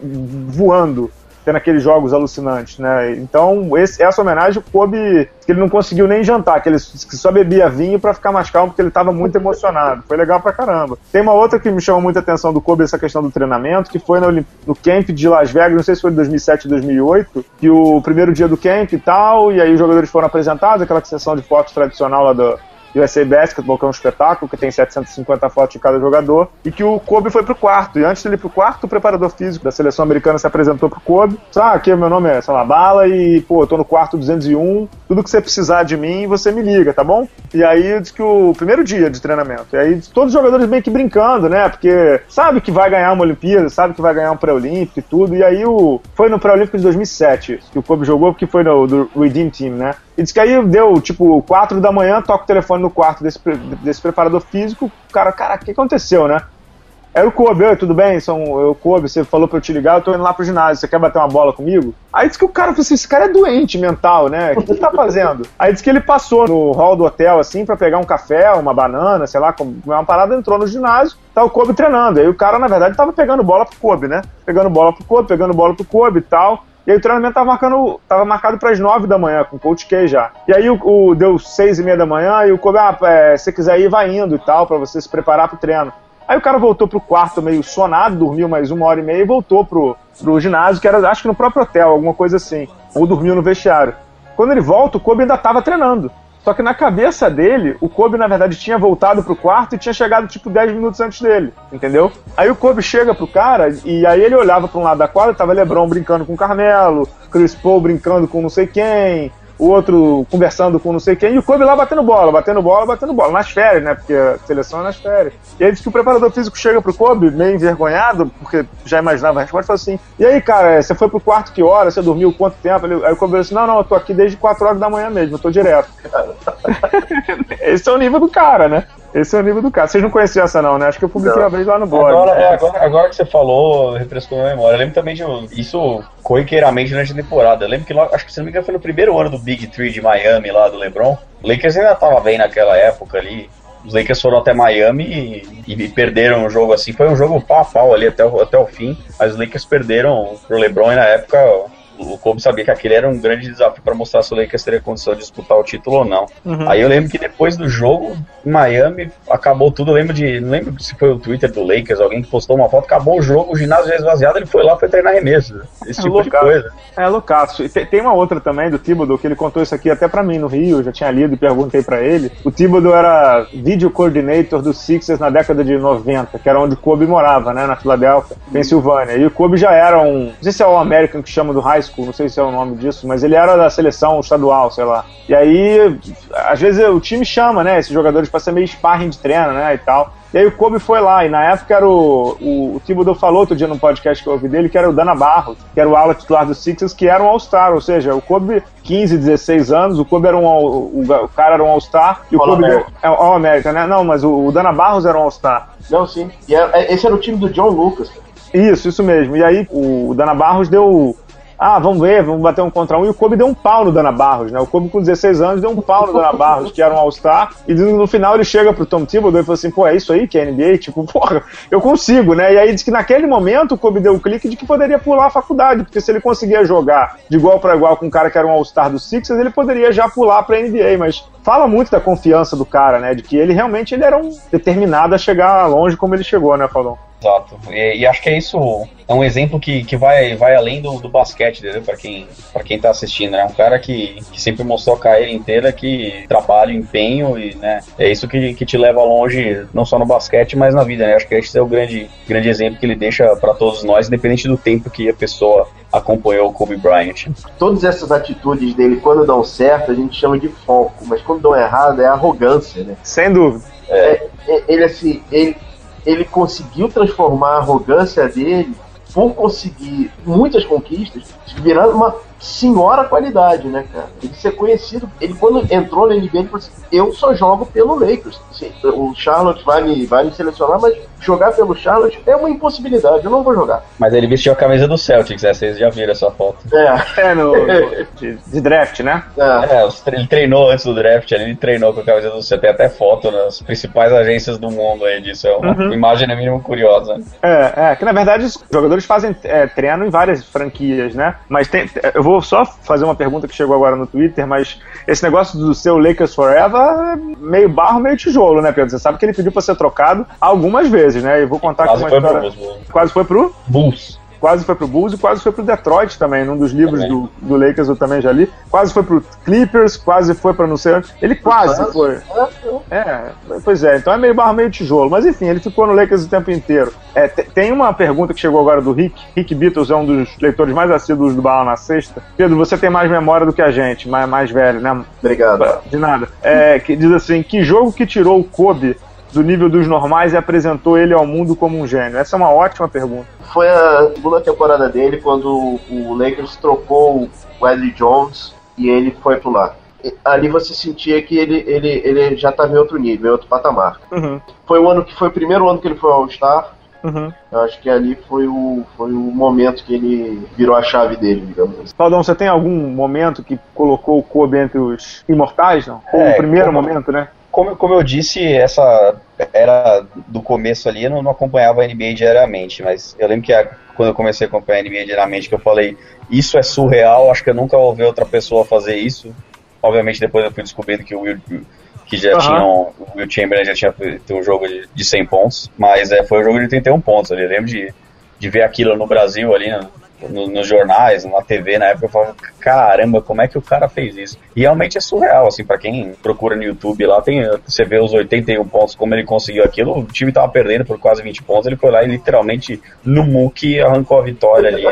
voando tendo aqueles jogos alucinantes, né? Então, esse, essa homenagem, Kobe, que ele não conseguiu nem jantar, que ele só bebia vinho para ficar mais calmo, porque ele estava muito emocionado. Foi legal pra caramba. Tem uma outra que me chamou muita atenção do Kobe, essa questão do treinamento, que foi no, no camp de Las Vegas, não sei se foi em 2007 ou 2008, que o primeiro dia do camp e tal, e aí os jogadores foram apresentados, aquela sessão de fotos tradicional lá do, USA Basketball, que é um espetáculo que tem 750 fotos de cada jogador, e que o Kobe foi pro quarto. E antes dele ir pro quarto, o preparador físico da seleção americana se apresentou pro Kobe. Ah, aqui meu nome é, sei lá, Bala, e, pô, eu tô no quarto 201, tudo que você precisar de mim, você me liga, tá bom? E aí diz que o primeiro dia de treinamento, e aí todos os jogadores meio que brincando, né? Porque sabe que vai ganhar uma Olimpíada, sabe que vai ganhar um pré-olímpico e tudo, e aí o foi no pré-olímpico de 2007 que o Kobe jogou, porque foi no do Redeem Team, né? E diz que aí deu, tipo, 4 da manhã, toca o telefone no quarto desse, desse preparador físico, o cara, cara, o que aconteceu, né? Era o Kobe, oi, tudo bem? São eu, Kobe, você falou pra eu te ligar, eu tô indo lá pro ginásio, você quer bater uma bola comigo? Aí disse que o cara falou assim, esse cara é doente mental, né? O que ele tá fazendo? *laughs* Aí disse que ele passou no hall do hotel, assim, para pegar um café, uma banana, sei lá, comer uma parada, entrou no ginásio, tá o Kobe treinando. Aí o cara, na verdade, tava pegando bola pro Kobe, né? Pegando bola pro Kobe, pegando bola pro Kobe e tal. E aí o treinamento tava, marcando, tava marcado para as 9 da manhã, com o Coach K já. E aí o, o deu 6 e meia da manhã e o Kobe, ah, é, se quiser ir, vai indo e tal, para você se preparar pro treino. Aí o cara voltou pro quarto meio sonado, dormiu mais uma hora e meia e voltou pro, pro ginásio, que era acho que no próprio hotel, alguma coisa assim. Ou dormiu no vestiário. Quando ele volta, o Kobe ainda tava treinando. Só que na cabeça dele, o Kobe, na verdade, tinha voltado pro quarto e tinha chegado, tipo, 10 minutos antes dele, entendeu? Aí o Kobe chega pro cara e aí ele olhava pra um lado da quadra, tava LeBron brincando com o Carmelo, Chris Paul brincando com não sei quem, o outro conversando com não sei quem, e o Kobe lá batendo bola, batendo bola, batendo bola, nas férias, né? Porque a seleção é nas férias. E aí diz que o preparador físico chega pro Kobe, meio envergonhado, porque já imaginava a resposta, e fala assim: E aí, cara, você foi pro quarto que hora? Você dormiu quanto tempo? Aí o Kobe falou assim: Não, não, eu tô aqui desde 4 horas da manhã mesmo, eu tô direto. *laughs* Esse é o nível do cara, né? Esse é o nível do cara. Vocês não conheciam essa, não, né? Acho que eu publiquei uma vez lá no blog. Agora, é, agora, agora que você falou, refrescou minha memória. Eu lembro também de isso corriqueiramente durante a temporada. Eu lembro que, logo, acho que se não me engano, foi no primeiro ano do Big Three de Miami, lá do LeBron. O Lakers ainda tava bem naquela época ali. Os Lakers foram até Miami e, e perderam o jogo assim. Foi um jogo pau a pau ali até o, até o fim. Mas os Lakers perderam pro LeBron e na época o Kobe sabia que aquele era um grande desafio para mostrar se o Lakers teria condição de disputar o título ou não. Uhum. Aí eu lembro que depois do jogo, em Miami, acabou tudo. Eu lembro de. Não lembro se foi o Twitter do Lakers, alguém que postou uma foto, acabou o jogo, o ginásio já esvaziado, ele foi lá, foi treinar remesso. Esse é tipo loucaço. de coisa. É, loucaço. Tem, tem uma outra também do Thibodeau, que ele contou isso aqui até para mim no Rio, eu já tinha lido e perguntei para ele. O Thibodeau era video coordinator do Sixers na década de 90, que era onde o Kobe morava, né, na Filadélfia, Pensilvânia. E o Kobe já era um. Não sei se é o American que chama do high school, não sei se é o nome disso, mas ele era da seleção estadual, sei lá. E aí, às vezes o time chama, né, esses jogadores para ser meio sparring de treino, né, e tal. E aí o Kobe foi lá, e na época era o, o, o Thibodeau falou outro dia num podcast que eu ouvi dele, que era o Dana Barros, que era o ala titular do Sixers, que era um All-Star, ou seja, o Kobe, 15, 16 anos, o Kobe era um, o, o cara era um All-Star, e o All Kobe... America. É, All-América, né? Não, mas o, o Dana Barros era um All-Star. Não, sim. E era, é, esse era o time do John Lucas. Isso, isso mesmo. E aí o Dana Barros deu ah, vamos ver, vamos bater um contra um. E o Kobe deu um pau no Dana Barros, né? O Kobe com 16 anos deu um pau no Dana Barros, que era um All-Star. E no final ele chega pro Tom Thibodeau e fala assim, pô, é isso aí que é NBA? Tipo, *laughs* porra, eu consigo, né? E aí diz que naquele momento o Kobe deu o um clique de que poderia pular a faculdade, porque se ele conseguia jogar de igual para igual com um cara que era um All-Star do Sixers, ele poderia já pular pra NBA, mas fala muito da confiança do cara, né? De que ele realmente ele era um determinado a chegar longe como ele chegou, né, Falão? Exato. E, e, acho que é isso, é um exemplo que, que vai, vai além do, do basquete, entendeu? Pra quem, pra quem tá assistindo, né? Um cara que, que sempre mostrou a carreira inteira que trabalho, empenho e, né? É isso que, que te leva longe, não só no basquete, mas na vida, né? Acho que esse é o grande, grande exemplo que ele deixa para todos nós, independente do tempo que a pessoa acompanhou o Kobe Bryant. Todas essas atitudes dele, quando dão certo, a gente chama de foco, mas quando dão errado é arrogância, né? Sem dúvida. É, é, ele assim, ele ele conseguiu transformar a arrogância dele por conseguir muitas conquistas, virando uma senhora qualidade, né, cara? Ele ser conhecido. Ele, quando entrou na NBA, ele falou assim: eu só jogo pelo Lakers. Assim, o Charlotte vai me, vai me selecionar, mas jogar pelo Charlotte é uma impossibilidade, eu não vou jogar. Mas ele vestiu a camisa do Celtics, né? Vocês já viram essa foto. É, é no, *laughs* de, de, draft, né? É. é. ele treinou antes do draft, ele treinou com a camisa do Celtics. Tem até foto nas principais agências do mundo aí disso. É uma uhum. imagem, no mínimo, curiosa. É, é, que na verdade os jogadores fazem é, treino em várias franquias, né? Mas tem, eu vou só fazer uma pergunta que chegou agora no Twitter, mas esse negócio do seu Lakers Forever é meio barro, meio tijolo, né, Pedro? Você sabe que ele pediu para ser trocado algumas vezes, né? E vou contar Quase com uma história. Pro Quase foi pro Bulls quase foi pro Bulls e quase foi pro Detroit também, num dos livros do, do Lakers eu também já li. Quase foi pro Clippers, quase foi pra não sei onde. Ele quase foi. É, pois é, então é meio barro, meio tijolo. Mas enfim, ele ficou no Lakers o tempo inteiro. É, tem uma pergunta que chegou agora do Rick. Rick Beatles é um dos leitores mais assíduos do Bala na Sexta. Pedro, você tem mais memória do que a gente, mais, mais velho, né? Obrigado. De nada. É, que diz assim: que jogo que tirou o Kobe do nível dos normais e apresentou ele ao mundo como um gênio? Essa é uma ótima pergunta. Foi a segunda temporada dele quando o Lakers trocou o Wesley Jones e ele foi pro lá. Ali você sentia que ele, ele, ele já estava em outro nível, em outro patamar. Uhum. Foi o ano que foi o primeiro ano que ele foi ao Star. Uhum. Eu acho que ali foi o, foi o momento que ele virou a chave dele, digamos assim. Faldão, você tem algum momento que colocou o Kobe entre os imortais, não? Ou é, o primeiro como... momento, né? Como, como eu disse, essa era do começo ali, eu não, não acompanhava a NBA diariamente, mas eu lembro que a, quando eu comecei a acompanhar a NBA diariamente, que eu falei, isso é surreal, acho que eu nunca vou ver outra pessoa fazer isso. Obviamente depois eu fui descobrindo que o Will, que já uhum. tinham, o Will Chamberlain já tinha um jogo de, de 100 pontos, mas é, foi um jogo de 31 pontos ali, eu lembro de, de ver aquilo no Brasil ali, né? No, nos jornais, na TV na época, eu falava, caramba, como é que o cara fez isso? E realmente é surreal, assim, para quem procura no YouTube lá, tem, você vê os 81 pontos, como ele conseguiu aquilo, o time tava perdendo por quase 20 pontos, ele foi lá e literalmente no muque arrancou a vitória ali.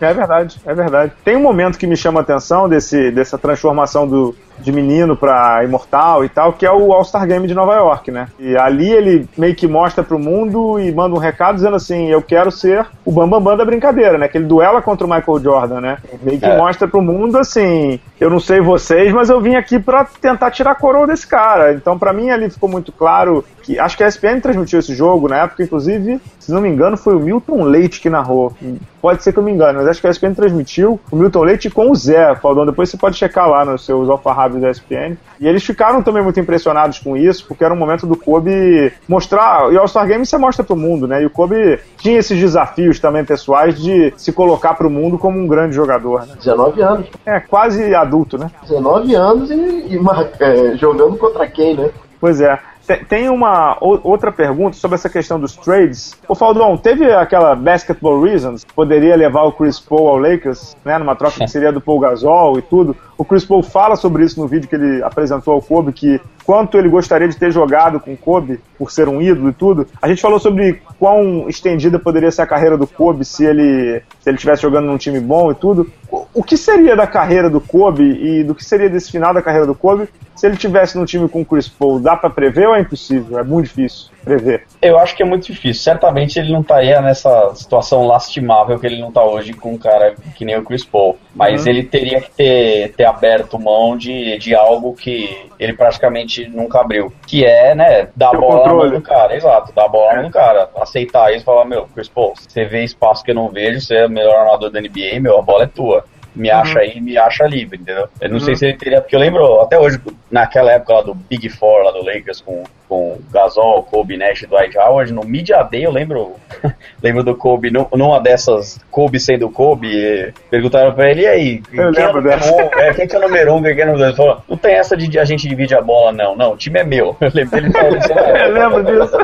É verdade, é verdade. Tem um momento que me chama a atenção desse, dessa transformação do, de menino para imortal e tal, que é o All-Star Game de Nova York, né? E ali ele meio que mostra pro mundo e manda um recado dizendo assim: eu quero ser o Bambambam Bam Bam da brincadeira, né? Que ele duela contra o Michael Jordan, né? Meio que é. mostra pro mundo assim: eu não sei vocês, mas eu vim aqui para tentar tirar a coroa desse cara. Então, para mim, ali ficou muito claro que. Acho que a ESPN transmitiu esse jogo na época, inclusive, se não me engano, foi o Milton Leite que narrou. Pode ser que eu me engane, mas acho que a ESPN transmitiu o Milton Leite com o Zé, Faldão. Depois você pode checar lá nos seus alfarrábios da ESPN. E eles ficaram também muito impressionados com isso, porque era um momento do Kobe mostrar. E o All-Star Game você mostra pro mundo, né? E o Kobe tinha esses desafios também pessoais de se colocar pro mundo como um grande jogador. Né? 19 anos. É, quase adulto, né? 19 anos e, e *laughs* é, jogando contra quem, né? Pois é. Tem uma outra pergunta sobre essa questão dos trades. O Faldão, teve aquela Basketball Reasons, poderia levar o Chris Paul ao Lakers, né, numa troca que *laughs* seria do Paul Gasol e tudo. O Chris Paul fala sobre isso no vídeo que ele apresentou ao Kobe, que quanto ele gostaria de ter jogado com Kobe, por ser um ídolo e tudo. A gente falou sobre quão estendida poderia ser a carreira do Kobe se ele se ele estivesse jogando num time bom e tudo. O que seria da carreira do Kobe e do que seria desse final da carreira do Kobe se ele tivesse num time com o Chris Paul? Dá para prever ou é impossível? É muito difícil prever. Eu acho que é muito difícil. Certamente ele não estaria nessa situação lastimável que ele não está hoje com um cara que nem o Chris Paul. Mas uhum. ele teria que ter, ter aberto mão de, de algo que ele praticamente nunca abriu. Que é, né, dar a bola do cara. Exato, dar a bola mão do cara. Aceitar isso e falar, meu, Chris Paul, você vê espaço que eu não vejo, você é o melhor armador da NBA, meu, a bola é tua me acha uhum. aí, me acha livre, entendeu? Eu não uhum. sei se ele teria, porque eu lembro até hoje, naquela época lá do Big Four, lá do Lakers, com, com Gasol, Kobe, Nash e Dwight Howard, no Media Day eu lembro, *laughs* lembro do Kobe, numa dessas, Kobe sendo Kobe, perguntaram pra ele, e aí, eu quem, é dessa. Um, é, quem que é o número um, quem é o número dois? Ele falou, não tem essa de a gente divide a bola, não, não, o time é meu. *laughs* Eu lembro falando isso. *laughs* eu lembro disso.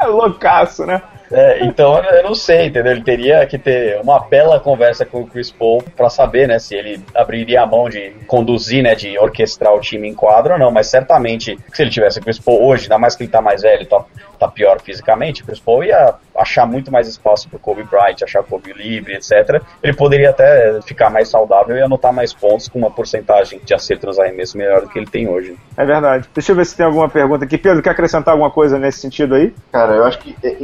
É loucaço, né? É, então eu não sei, entendeu? Ele teria que ter uma bela conversa com o Chris Paul para saber, né, se ele abriria a mão de conduzir, né, de orquestrar o time em quadro ou não, mas certamente se ele tivesse o Chris Paul hoje, ainda mais que ele tá mais velho, tá, tá pior fisicamente, o Chris Paul ia achar muito mais espaço pro Kobe Bryant, achar o Kobe livre, etc. Ele poderia até ficar mais saudável e anotar mais pontos com uma porcentagem de acerto nos arremessos melhor do que ele tem hoje. É verdade. Deixa eu ver se tem alguma pergunta aqui. Pedro, quer acrescentar alguma coisa nesse sentido aí? Cara, eu acho que é,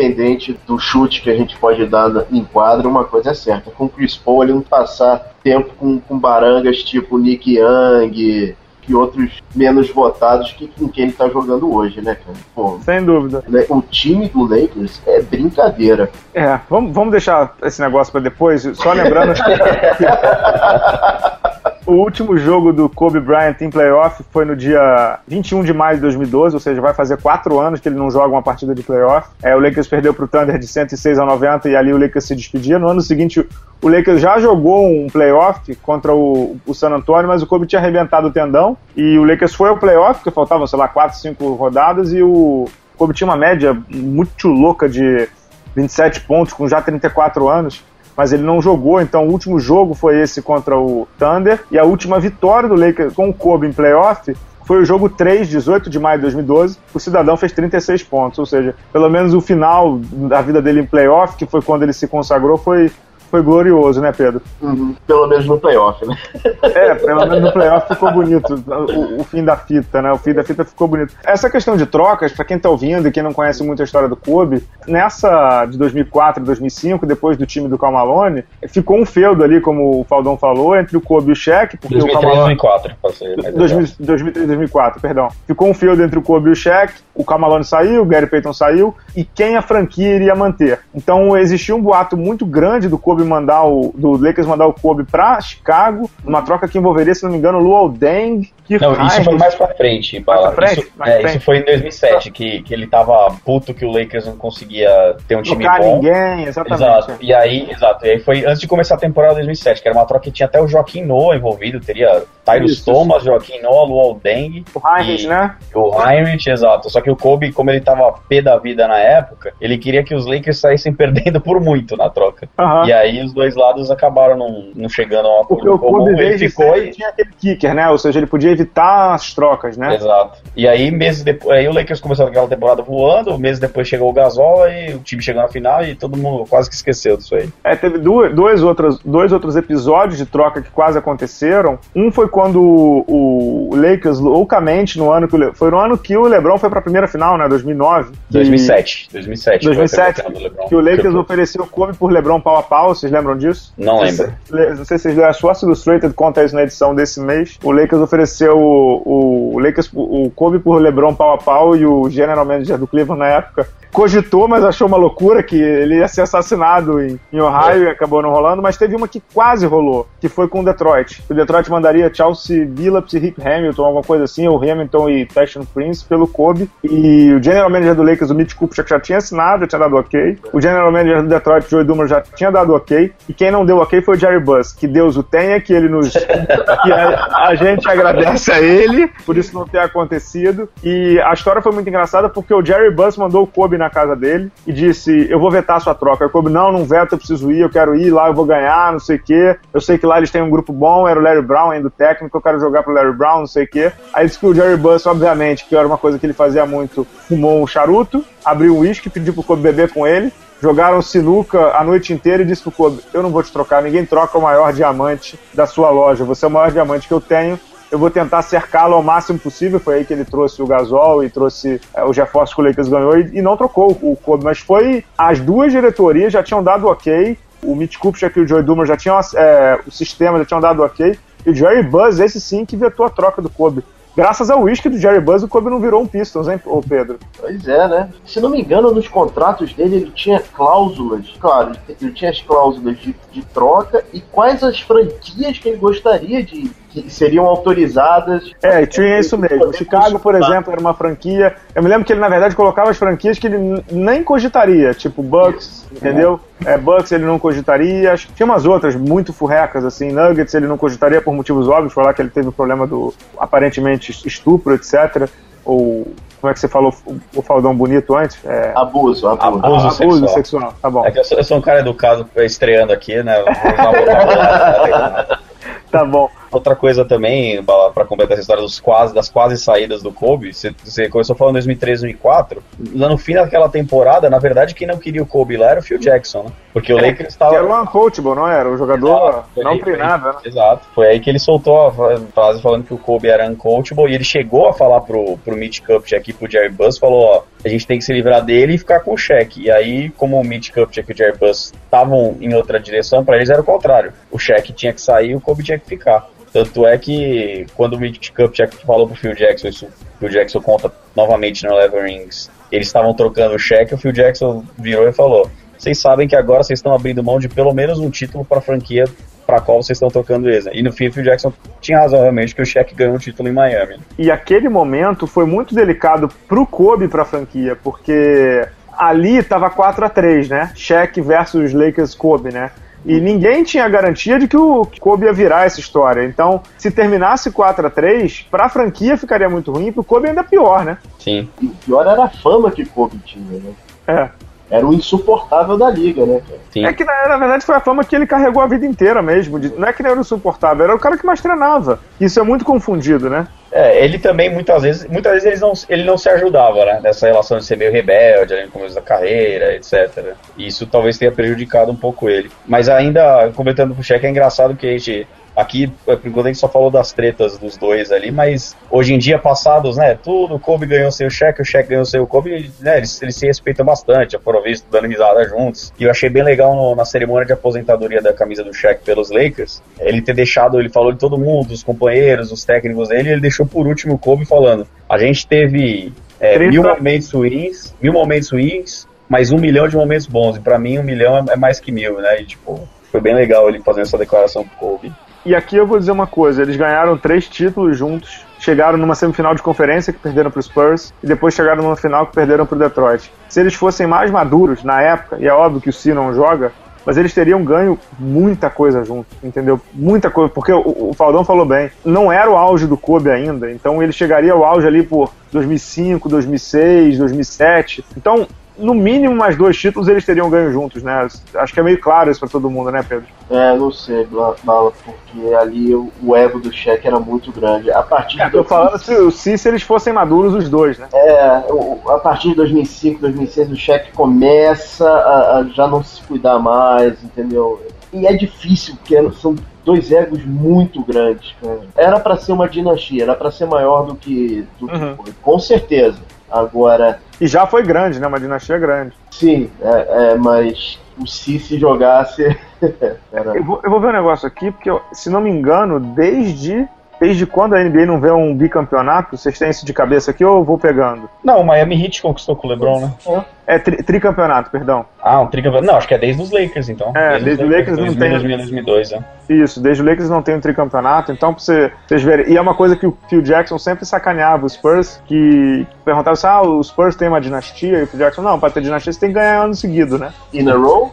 independente do chute que a gente pode dar em quadro, uma coisa é certa. Com o Chris Paul, ele não passar tempo com, com barangas tipo Nick Young, e outros menos votados que com quem ele tá jogando hoje, né, cara? Pô, Sem dúvida. Né, o time do Lakers é brincadeira. É, vamos, vamos deixar esse negócio para depois, só lembrando. *laughs* o último jogo do Kobe Bryant em playoff foi no dia 21 de maio de 2012, ou seja, vai fazer quatro anos que ele não joga uma partida de playoff. É, o Lakers perdeu para o Thunder de 106 a 90 e ali o Lakers se despedia. No ano seguinte, o Lakers já jogou um playoff contra o, o San Antonio, mas o Kobe tinha arrebentado o tendão e o Lakers foi ao playoff, porque faltavam, sei lá, quatro, cinco rodadas e o Kobe tinha uma média muito louca de 27 pontos com já 34 anos mas ele não jogou, então o último jogo foi esse contra o Thunder, e a última vitória do Lakers com o Kobe em playoff foi o jogo 3, 18 de maio de 2012. O cidadão fez 36 pontos, ou seja, pelo menos o final da vida dele em playoff, que foi quando ele se consagrou, foi foi glorioso, né, Pedro? Uhum. Pelo menos no playoff, né? É, pelo menos no playoff ficou bonito. O, o, fim da fita, né? O fim da fita ficou bonito. Essa questão de trocas, para quem tá ouvindo e quem não conhece muito a história do Kobe, nessa de 2004 e 2005, depois do time do Malone, ficou um feudo ali, como o Faldão falou, entre o Kobe e o Shaq. Porque 2003 e 2004, pode ser. 2003 e 2004, perdão. Ficou um feudo entre o Kobe e o Shaq, o Malone saiu, o Gary Payton saiu, e quem a franquia iria manter. Então existia um boato muito grande do Kobe Kobe mandar o. do Lakers mandar o Kobe pra Chicago, numa troca que envolveria, se não me engano, o Luol Deng. Não, isso foi mais pra frente, mais pra frente? Isso, é, frente. isso foi em 2007, que, que ele tava puto que o Lakers não conseguia ter um time Tocar bom. ninguém, exatamente. Exato. E aí, exato. E aí foi antes de começar a temporada 2007, que era uma troca que tinha até o Joaquim Noah envolvido, teria Tyrus Isso. Thomas, Joaquim Noah, Luol Deng. O Heinrich, né? O Heinrich, exato. Só que o Kobe, como ele tava pé da vida na época, ele queria que os Lakers saíssem *laughs* perdendo por muito na troca. E aí os dois lados acabaram não, não chegando a um Porque acordo o comum. Kobe Ele ficou e... tinha aquele kicker, né? Ou seja, ele podia evitar as trocas, né? Exato. E aí, meses depois, aí o Lakers começou aquela temporada voando, meses depois chegou o Gasol e o time chegou na final e todo mundo quase que esqueceu disso aí. É, teve duas, dois, outros, dois outros episódios de troca que quase aconteceram. Um foi quando o, o Lakers, loucamente, no ano que o Le- foi no ano que o LeBron foi pra primeira final, né? 2009. que- 2007. 2007. foi a 2007, final do LeBron. que o Lakers ofereceu o Kobe por LeBron pau a pau, vocês lembram disso? Não lembro. Não sei se vocês leram, a Sports Illustrated conta isso na edição desse mês. O Lakers ofereceu o, o Lakers, o Kobe por LeBron pau a pau e o general manager do Cleveland na época cogitou, mas achou uma loucura que ele ia ser assassinado em, em Ohio e acabou não rolando, mas teve uma que quase rolou, que foi com o Detroit. O Detroit mandaria Chelsea Billups e Rick Hamilton, alguma coisa assim, ou Hamilton e Passion Prince pelo Kobe, e o general manager do Lakers, o Mitch Kupchak, já tinha assinado, já tinha dado ok. O general manager do Detroit, Joey Dumas, já tinha dado ok, e quem não deu ok foi o Jerry Buss, que Deus o tenha, que ele nos... que a, a gente agradece a ele por isso não ter acontecido, e a história foi muito engraçada porque o Jerry Buss mandou o Kobe na casa dele e disse: Eu vou vetar a sua troca. O Kobe, não, não veto, eu preciso ir, eu quero ir lá, eu vou ganhar, não sei o quê. Eu sei que lá eles têm um grupo bom, era o Larry Brown ainda o técnico, eu quero jogar pro Larry Brown, não sei o quê. Aí disse que o Jerry Buss, obviamente, que era uma coisa que ele fazia muito, fumou um charuto, abriu um uísque, pediu pro Kobe beber com ele. Jogaram sinuca a noite inteira e disse pro Kobe: Eu não vou te trocar, ninguém troca o maior diamante da sua loja. Você é o maior diamante que eu tenho eu vou tentar cercá-lo ao máximo possível. Foi aí que ele trouxe o Gasol e trouxe é, os reforços que o Lakers ganhou e, e não trocou o Kobe. Mas foi. As duas diretorias já tinham dado ok. O Mitch Kupchak e o Joey Dumas já tinham. É, o sistema já tinham dado ok. E o Jerry Buzz, esse sim, que vetou a troca do Kobe. Graças ao whisky do Jerry Buzz, o Kobe não virou um Pistons, hein, ô Pedro? Pois é, né? Se não me engano, nos contratos dele ele tinha cláusulas. Claro, ele tinha as cláusulas de, de troca e quais as franquias que ele gostaria de. Que seriam autorizadas. É, tinha isso mesmo. O Chicago, por exemplo, era uma franquia. Eu me lembro que ele, na verdade, colocava as franquias que ele nem cogitaria, tipo Bucks, entendeu? É, Bucks ele não cogitaria. Tinha umas outras muito furrecas, assim. Nuggets ele não cogitaria por motivos óbvios. Lá que ele teve o problema do aparentemente estupro, etc. Ou. Como é que você falou o- faldão bonito antes? É, Abuso, abuso. Abuso abuso sexual. sexual. Tá bom. É que eu sou, eu sou um cara educado estreando aqui, né? Vou usar. *laughs* Tá bom. Outra coisa também, pra completar essa história dos quase, das quase saídas do Kobe, você, começou falando em 2003, 2004. Lá no fim daquela temporada, na verdade, quem não queria o Kobe lá era o Phil Jackson, né? Porque o Lakers Que estava. era um uncoachable, não era? O jogador Exato, não treinava, né? Exato. Foi aí que ele soltou a fra- frase falando que o Kobe era uncoachable e ele chegou a falar pro, pro Mitch Kupchak e pro Jerry Buss, falou, ó, a gente tem que se livrar dele e ficar com o cheque. E aí, como o Mitch Kupchak e o Jerry Buss estavam em outra direção, pra eles era o contrário. O cheque tinha que sair e o Kobe tinha que ficar. Tanto é que quando o Mitch Kupchak falou pro Phil Jackson, isso o Phil Jackson conta novamente no Eleven Rings, eles estavam trocando o cheque, o Phil Jackson virou e falou: Vocês sabem que agora vocês estão abrindo mão de pelo menos um título pra franquia pra qual vocês estão trocando eles. E no fim, o Phil Jackson tinha razão realmente que o cheque ganhou um título em Miami. E aquele momento foi muito delicado pro Kobe pra franquia, porque ali tava 4 a 3 né? Shaq versus Lakers Kobe, né? E ninguém tinha garantia de que o Kobe ia virar essa história. Então, se terminasse 4 a 3 pra franquia ficaria muito ruim, pro Kobe ainda pior, né? Sim. E o pior era a fama que Kobe tinha, né? É. Era o insuportável da liga, né? Sim. É que na, na verdade foi a fama que ele carregou a vida inteira mesmo. de- não é que ele era insuportável, era o cara que mais treinava. Isso é muito confundido, né? É, ele também muitas vezes, muitas vezes ele não, ele não se ajudava, né? Nessa relação de ser meio rebelde ali no começo da carreira, etc. E isso talvez tenha prejudicado um pouco ele. Mas ainda, comentando com o Cheque, é engraçado que a gente. Aqui, é, por enquanto, a gente só falou das tretas dos dois ali, mas hoje em dia, passados, né? Tudo, o Kobe ganhou seu cheque, o cheque ganhou seu Kobe, né? Eles, eles se respeitam bastante, já foram vistos dando risada juntos. E eu achei bem legal no- na cerimônia de aposentadoria da camisa do cheque pelos Lakers, ele ter deixado, ele falou de todo mundo, dos companheiros, dos técnicos dele, ele deixou por último o Kobe falando: a gente teve é, 30. mil momentos ruins, mil momentos ruins, mas um milhão de momentos bons. E pra mim, um milhão é, é mais que mil, né? E tipo, foi bem legal ele fazendo essa declaração pro Kobe. E aqui eu vou dizer uma coisa: eles ganharam três títulos juntos, chegaram numa semifinal de conferência que perderam pro Spurs, e depois chegaram numa final que perderam pro Detroit. Se eles fossem mais maduros na época, e é óbvio que o Si não joga, mas eles teriam ganho muita coisa junto, entendeu? Muita coisa, porque o, o Faldão falou bem, não era o auge do Kobe ainda, então ele chegaria ao auge ali por 2005, 2006, 2007. Então, no mínimo mais dois títulos eles teriam ganho juntos, né? Acho que é meio claro isso para todo mundo, né, Pedro? É, não sei, Bala, porque ali o ego do Shaq era muito grande. A partir é, de tô falando se, se, se eles fossem maduros os dois, né? É, a partir de 2005, 2006 o Shaq começa a, a já não se cuidar mais, entendeu? E é difícil, porque são dois egos muito grandes. Cara. Era para ser uma dinastia, era para ser maior do que, do uhum. que foi, com certeza. Agora. E já foi grande, né? Uma dinastia grande. Sim, é, é mas o Si se jogasse. *laughs* eu, vou, eu vou ver um negócio aqui, porque, eu, se não me engano, desde Desde quando a NBA não vê um bicampeonato? Vocês têm isso de cabeça aqui ou eu vou pegando? Não, o Miami Heat conquistou com o LeBron, né? É tri tricampeonato, perdão. Ah, um tricampeonato. Não, acho que é desde os Lakers, então. É, desde, os Lakers, Lakers não tem. 2002, é. Isso, desde o Lakers não tem um tricampeonato, então pra você, vocês verem. E é uma coisa que o Phil Jackson sempre sacaneava os Spurs, que perguntava assim: ah, os Spurs têm uma dinastia, e o Phil Jackson, não, pra ter dinastia você tem que ganhar ano seguido, né? In a row?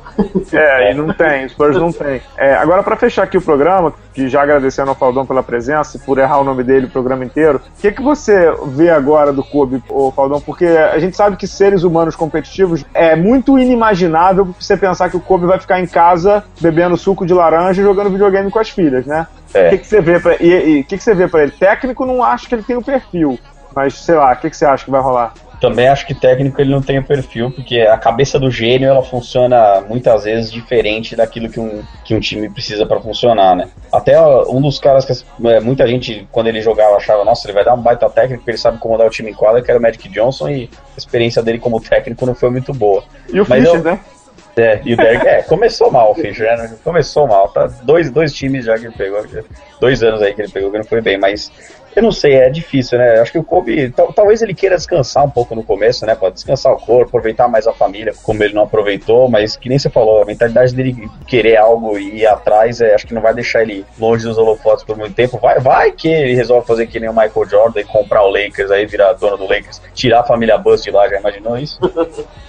É, e não tem, os Spurs não tem. É, agora, pra fechar aqui o programa, que já agradecendo ao Faldão pela presença e por errar o nome dele o programa inteiro, o que, que você vê agora do Kobe, ô Faldão? Porque a gente sabe que seres humanos competitivos é muito inimaginável você pensar que o Kobe vai ficar em casa bebendo suco de laranja e jogando videogame com as filhas, né? É. O que, que você vê pra, e o que, que você vê para ele? Técnico não acho que ele tem o perfil, mas sei lá, o que, que você acha que vai rolar? Também acho que técnico ele não tem o perfil, porque a cabeça do gênio ela funciona muitas vezes diferente daquilo que um, que um time precisa para funcionar, né? Até um dos caras que é, muita gente, quando ele jogava, achava, nossa, ele vai dar um baita técnico, porque ele sabe comandar o time em quadra, que era o Magic Johnson, e a experiência dele como técnico não foi muito boa. E o Mas Fischer, eu, né? É, e o Derek, é, começou mal o Fischer, né? Começou mal, tá? Dois, dois times já que ele pegou, dois anos aí que ele pegou que não foi bem, mas eu não sei, é difícil, né? Acho que o Kobe, talvez ele queira descansar um pouco no começo, né? Pode descansar o corpo, aproveitar mais a família, como ele não aproveitou, mas que nem você falou, a mentalidade dele querer algo e ir atrás, é, acho que não vai deixar ele longe dos holofotes por muito tempo. Vai, vai que ele resolve fazer que nem o Michael Jordan e comprar o Lakers, aí virar dono do Lakers, tirar a família Bust de lá, já imaginou isso? *laughs*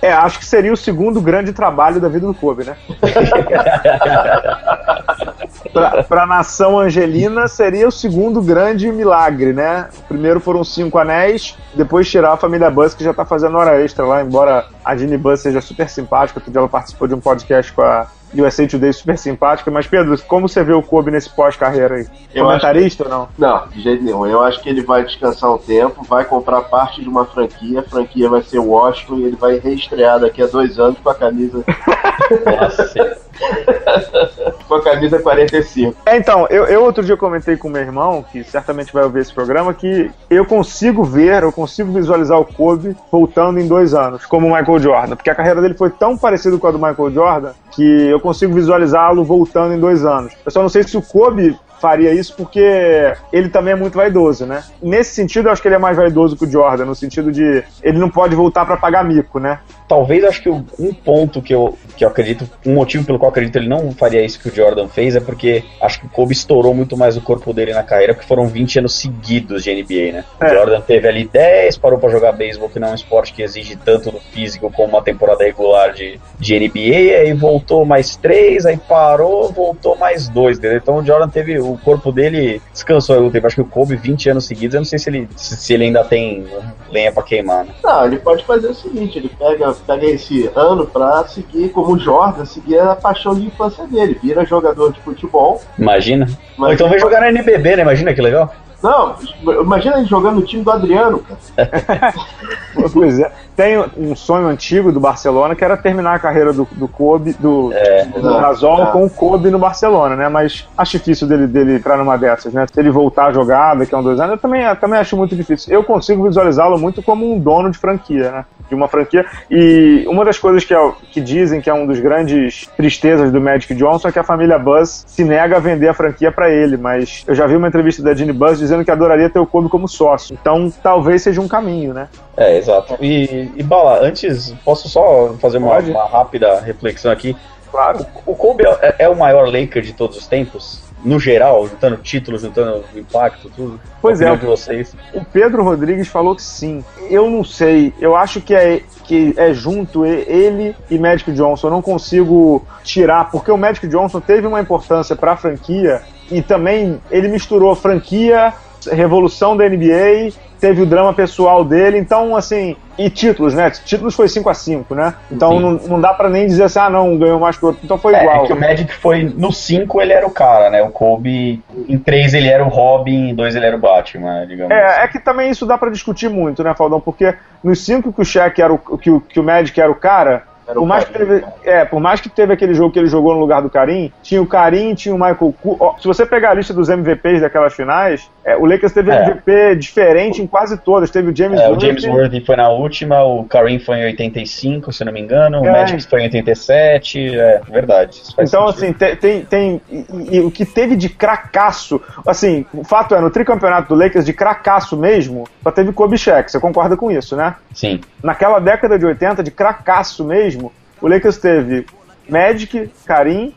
É, acho que seria o segundo grande trabalho da vida do Kobe, né? *laughs* para a nação angelina seria o segundo grande milagre, né? O primeiro foram cinco anéis, depois tirar a família Buzz, que já tá fazendo hora extra lá, embora a Ginny Buzz seja super simpática, outro dia ela participou de um podcast com a USA Today super simpática, mas Pedro, como você vê o Kobe nesse pós-carreira aí? Eu Comentarista que... ou não? Não, de jeito nenhum. Eu acho que ele vai descansar um tempo, vai comprar parte de uma franquia, a franquia vai ser Washington e ele vai reestrear daqui a dois anos com a camisa. *laughs* *laughs* com a camisa 45. É, então, eu, eu outro dia comentei com meu irmão, que certamente vai ouvir esse programa, que eu consigo ver, eu consigo visualizar o Kobe voltando em dois anos, como o Michael Jordan, porque a carreira dele foi tão parecida com a do Michael Jordan que eu consigo visualizá-lo voltando em dois anos. Eu só não sei se o Kobe faria isso porque ele também é muito vaidoso, né? Nesse sentido, eu acho que ele é mais vaidoso que o Jordan, no sentido de ele não pode voltar para pagar mico, né? Talvez acho que um ponto que eu, que eu acredito, um motivo pelo qual eu acredito ele não faria isso que o Jordan fez é porque acho que o Kobe estourou muito mais o corpo dele na carreira, porque foram 20 anos seguidos de NBA, né? É. O Jordan teve ali 10, parou para jogar beisebol, que não é um esporte que exige tanto do físico como uma temporada regular de, de NBA, aí voltou mais 3, aí parou, voltou mais 2, entendeu? Então o Jordan teve o corpo dele descansou o tempo. Acho que o Kobe 20 anos seguidos, eu não sei se ele, se, se ele ainda tem lenha para queimar. Né? Não, ele pode fazer o seguinte, ele pega, pega esse ano para seguir como Jordan, seguir a paixão de infância dele, vira jogador de futebol. Imagina. Ou então vai jogar na NBB, né? Imagina que legal. Não, imagina ele jogando no time do Adriano, cara. *laughs* pois é. Tem um sonho antigo do Barcelona que era terminar a carreira do, do Kobe, do, é, do Gasol é. com o Kobe no Barcelona, né? Mas acho difícil dele, dele entrar numa dessas, né? Se ele voltar a jogar daqui a um dois anos, eu também, eu também acho muito difícil. Eu consigo visualizá-lo muito como um dono de franquia, né? De uma franquia. E uma das coisas que, é, que dizem que é um dos grandes tristezas do Magic Johnson é que a família Buzz se nega a vender a franquia para ele. Mas eu já vi uma entrevista da Ginny Buzz dizendo que adoraria ter o Kobe como sócio. Então talvez seja um caminho, né? É, exato. E, e Bala, antes, posso só fazer uma, uma rápida reflexão aqui? Claro. O, o Kobe é, é, o maior Laker de todos os tempos? no geral, juntando títulos, juntando impacto, tudo. Pois é, de vocês. o Pedro Rodrigues falou que sim. Eu não sei, eu acho que é, que é junto ele e Magic Johnson. Eu não consigo tirar, porque o Magic Johnson teve uma importância para a franquia e também ele misturou franquia, revolução da NBA teve o drama pessoal dele, então, assim, e títulos, né? Títulos foi 5 a 5 né? Então não, não dá para nem dizer assim, ah, não, ganhou mais que o outro, então foi É, igual. é que o Magic foi. No 5 ele era o cara, né? O Kobe. Em 3 ele era o Robin, em 2 ele era o Batman, digamos assim. É, é que também isso dá pra discutir muito, né, Faldão? Porque nos cinco que o Shaq era o que, o que o Magic era o cara, Era por o mais, que Karim, teve, é, por mais que teve aquele jogo que ele jogou no lugar do Karim, tinha o Karim, tinha o Michael Ku. se você pegar a lista dos MVPs daquelas finais, é, o Lakers teve É. MVP diferente em quase todas. Teve o James É, o Worthy, James Worthy foi na última, o Kareem foi em 85, se não me engano, o É. Magic foi em 87, é verdade. Então, sentido. assim, tem. tem, tem- e, e o que teve de cracaço. Assim, o fato é, no tricampeonato do Lakers, de cracaço mesmo, só teve Kobe Shaq. Você concorda com isso, né? Sim. naquela década de 80, de cracaço mesmo, o Lakers teve Magic, Karim,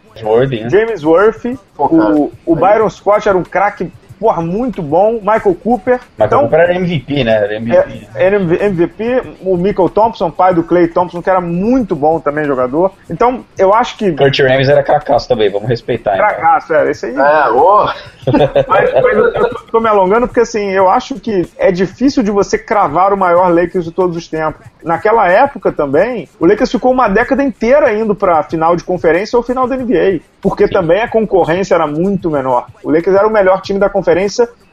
né? James Worthy, Pô, cara, o, o Byron Scott era um craque, porra, muito bom, Michael Cooper. Mas então, Cooper era MVP, né? Era MVP. é, era MVP, o Michael Thompson, pai do Clay Thompson, que era muito bom também jogador. Então, eu acho que. Kurt Rams era cracaço também, vamos respeitar. Então. Cracaço, é, esse aí. É, ô, *laughs* Mas, mas eu, eu tô- me alongando porque assim, eu acho que é difícil de você cravar o maior Lakers de todos os tempos. Naquela época também, o Lakers ficou uma década inteira indo pra final de conferência ou final da NBA, porque também a concorrência era muito menor. O Lakers era o melhor time da conferência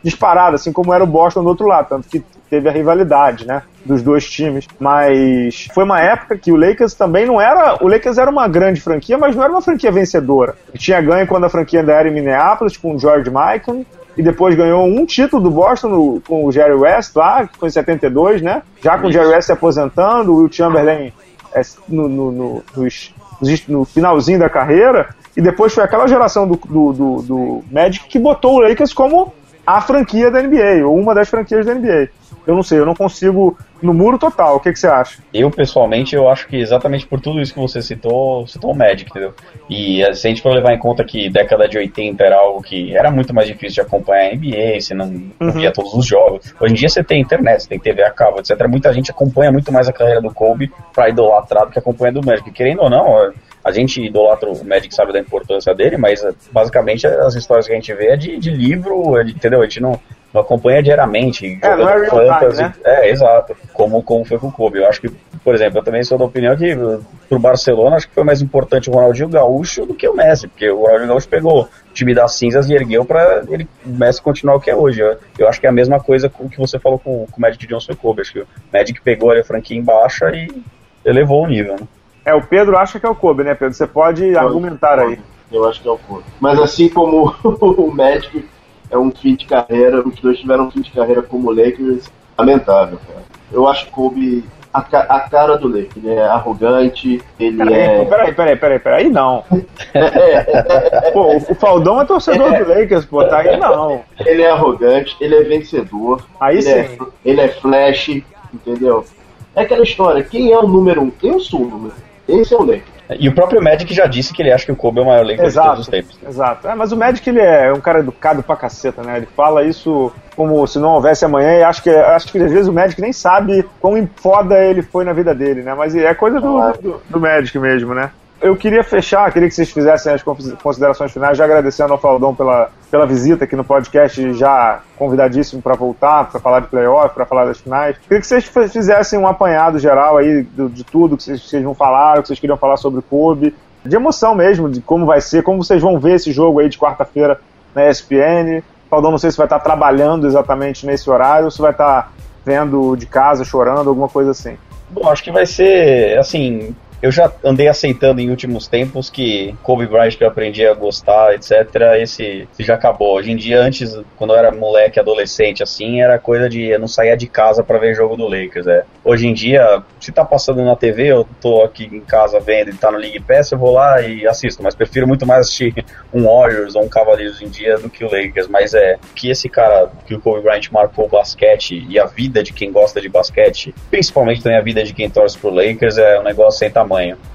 disparado, assim como era o Boston do outro lado, tanto que teve a rivalidade, né, dos dois times. Mas foi uma época que o Lakers também não era, o Lakers era uma grande franquia, mas não era uma franquia vencedora. Tinha ganho quando a franquia ainda era em Minneapolis com o George Michael e depois ganhou um título do Boston no- com o Jerry West lá, que foi em 72, né? Já com o Jerry West se aposentando, o Will Chamberlain é, no, no, no, no finalzinho da carreira, e depois foi aquela geração do, do, do, do Magic que botou o Lakers como a franquia da NBA, ou uma das franquias da NBA. Eu não sei, eu não consigo no muro total. O que, que você acha? Eu, pessoalmente, eu acho que exatamente por tudo isso que você citou, citou o Magic, entendeu? E eh, se a gente for levar em conta que década de 80 era algo que era muito mais difícil de acompanhar a NBA, você não, não via todos os jogos. Hoje em dia você tem internet, você tem TV a cabo, etc. Muita gente acompanha muito mais a carreira do Kobe pra idolatrar do que acompanha do Magic. Querendo ou não, eh, a gente idolatra o Magic, sabe da importância dele, mas eh, basicamente as histórias que a gente vê é de, de livro, é de- entendeu? A gente não, não acompanha diariamente. É, não é jogando real time, fantasy. né? É, exato. Como, como foi com o Kobe. Eu acho que, por exemplo, eu também sou da opinião que pro Barcelona acho que foi mais importante o Ronaldinho Gaúcho do que o Messi, porque o Ronaldinho Gaúcho pegou o time das cinzas e ergueu pra ele, o Messi continuar o que é hoje. Eu, eu acho que é a mesma coisa com o que você falou com, com o Magic Johnson e o Kobe. Acho que o Magic pegou ali a franquia em baixa e elevou o nível, né? É, o Pedro acha que é o Kobe, né, Pedro? Você pode argumentar aí. Eu acho que é o Kobe. Mas assim como *laughs* o Magic é um fim de carreira, os dois tiveram um fim de carreira como Lakers, lamentável, cara. Eu acho o Kobe a, ca- a cara do Lakers. Ele é arrogante, ele Peraí, é. peraí, peraí, peraí, peraí. Aí não. *laughs* Pô, o Faldão é torcedor do Lakers, pô, tá aí não. Ele é arrogante, ele é vencedor. Aí ele sim. É, ele é flash, entendeu? É aquela história, quem é o número um? Eu sou o número um. Esse é o Lakers. E o próprio Magic já disse que ele acha que o Kobe é o maior Lakers de todos os Exato, tempos. exato. É, mas o Magic ele é um cara educado pra caceta, né? Ele fala isso como se não houvesse amanhã e acho que, acho que às vezes o Magic nem sabe quão foda ele foi na vida dele, né? Mas é coisa do, do, do Magic mesmo, né? Eu queria fechar, queria que vocês fizessem as considerações finais, já agradecendo ao Faldão pela, pela visita aqui no podcast, já convidadíssimo para voltar, para falar de playoff, para falar das finais. Queria que vocês fizessem um apanhado geral aí do, de tudo que vocês, vocês não falaram, que vocês queriam falar sobre o Kobe, de emoção mesmo, de como vai ser, como vocês vão ver esse jogo aí de quarta-feira na ESPN. Faldão, não sei se vai estar trabalhando exatamente nesse horário ou se vai estar vendo de casa, chorando, alguma coisa assim. Bom, acho que vai ser, assim, eu já andei aceitando em últimos tempos que Kobe Bryant que eu aprendi a gostar, etc, esse, esse já acabou. Hoje em dia, antes, quando eu era moleque, adolescente, assim, era coisa de eu não saía de casa para ver jogo do Lakers, é. Hoje em dia, se tá passando na TV, eu tô aqui em casa vendo e tá no League Pass, eu vou lá e assisto, mas prefiro muito mais assistir *laughs* um Warriors ou um Cavaliers em dia do que o Lakers, mas é que esse cara, que o Kobe Bryant marcou o basquete e a vida de quem gosta de basquete, principalmente também a vida de quem torce pro Lakers, é um negócio sem.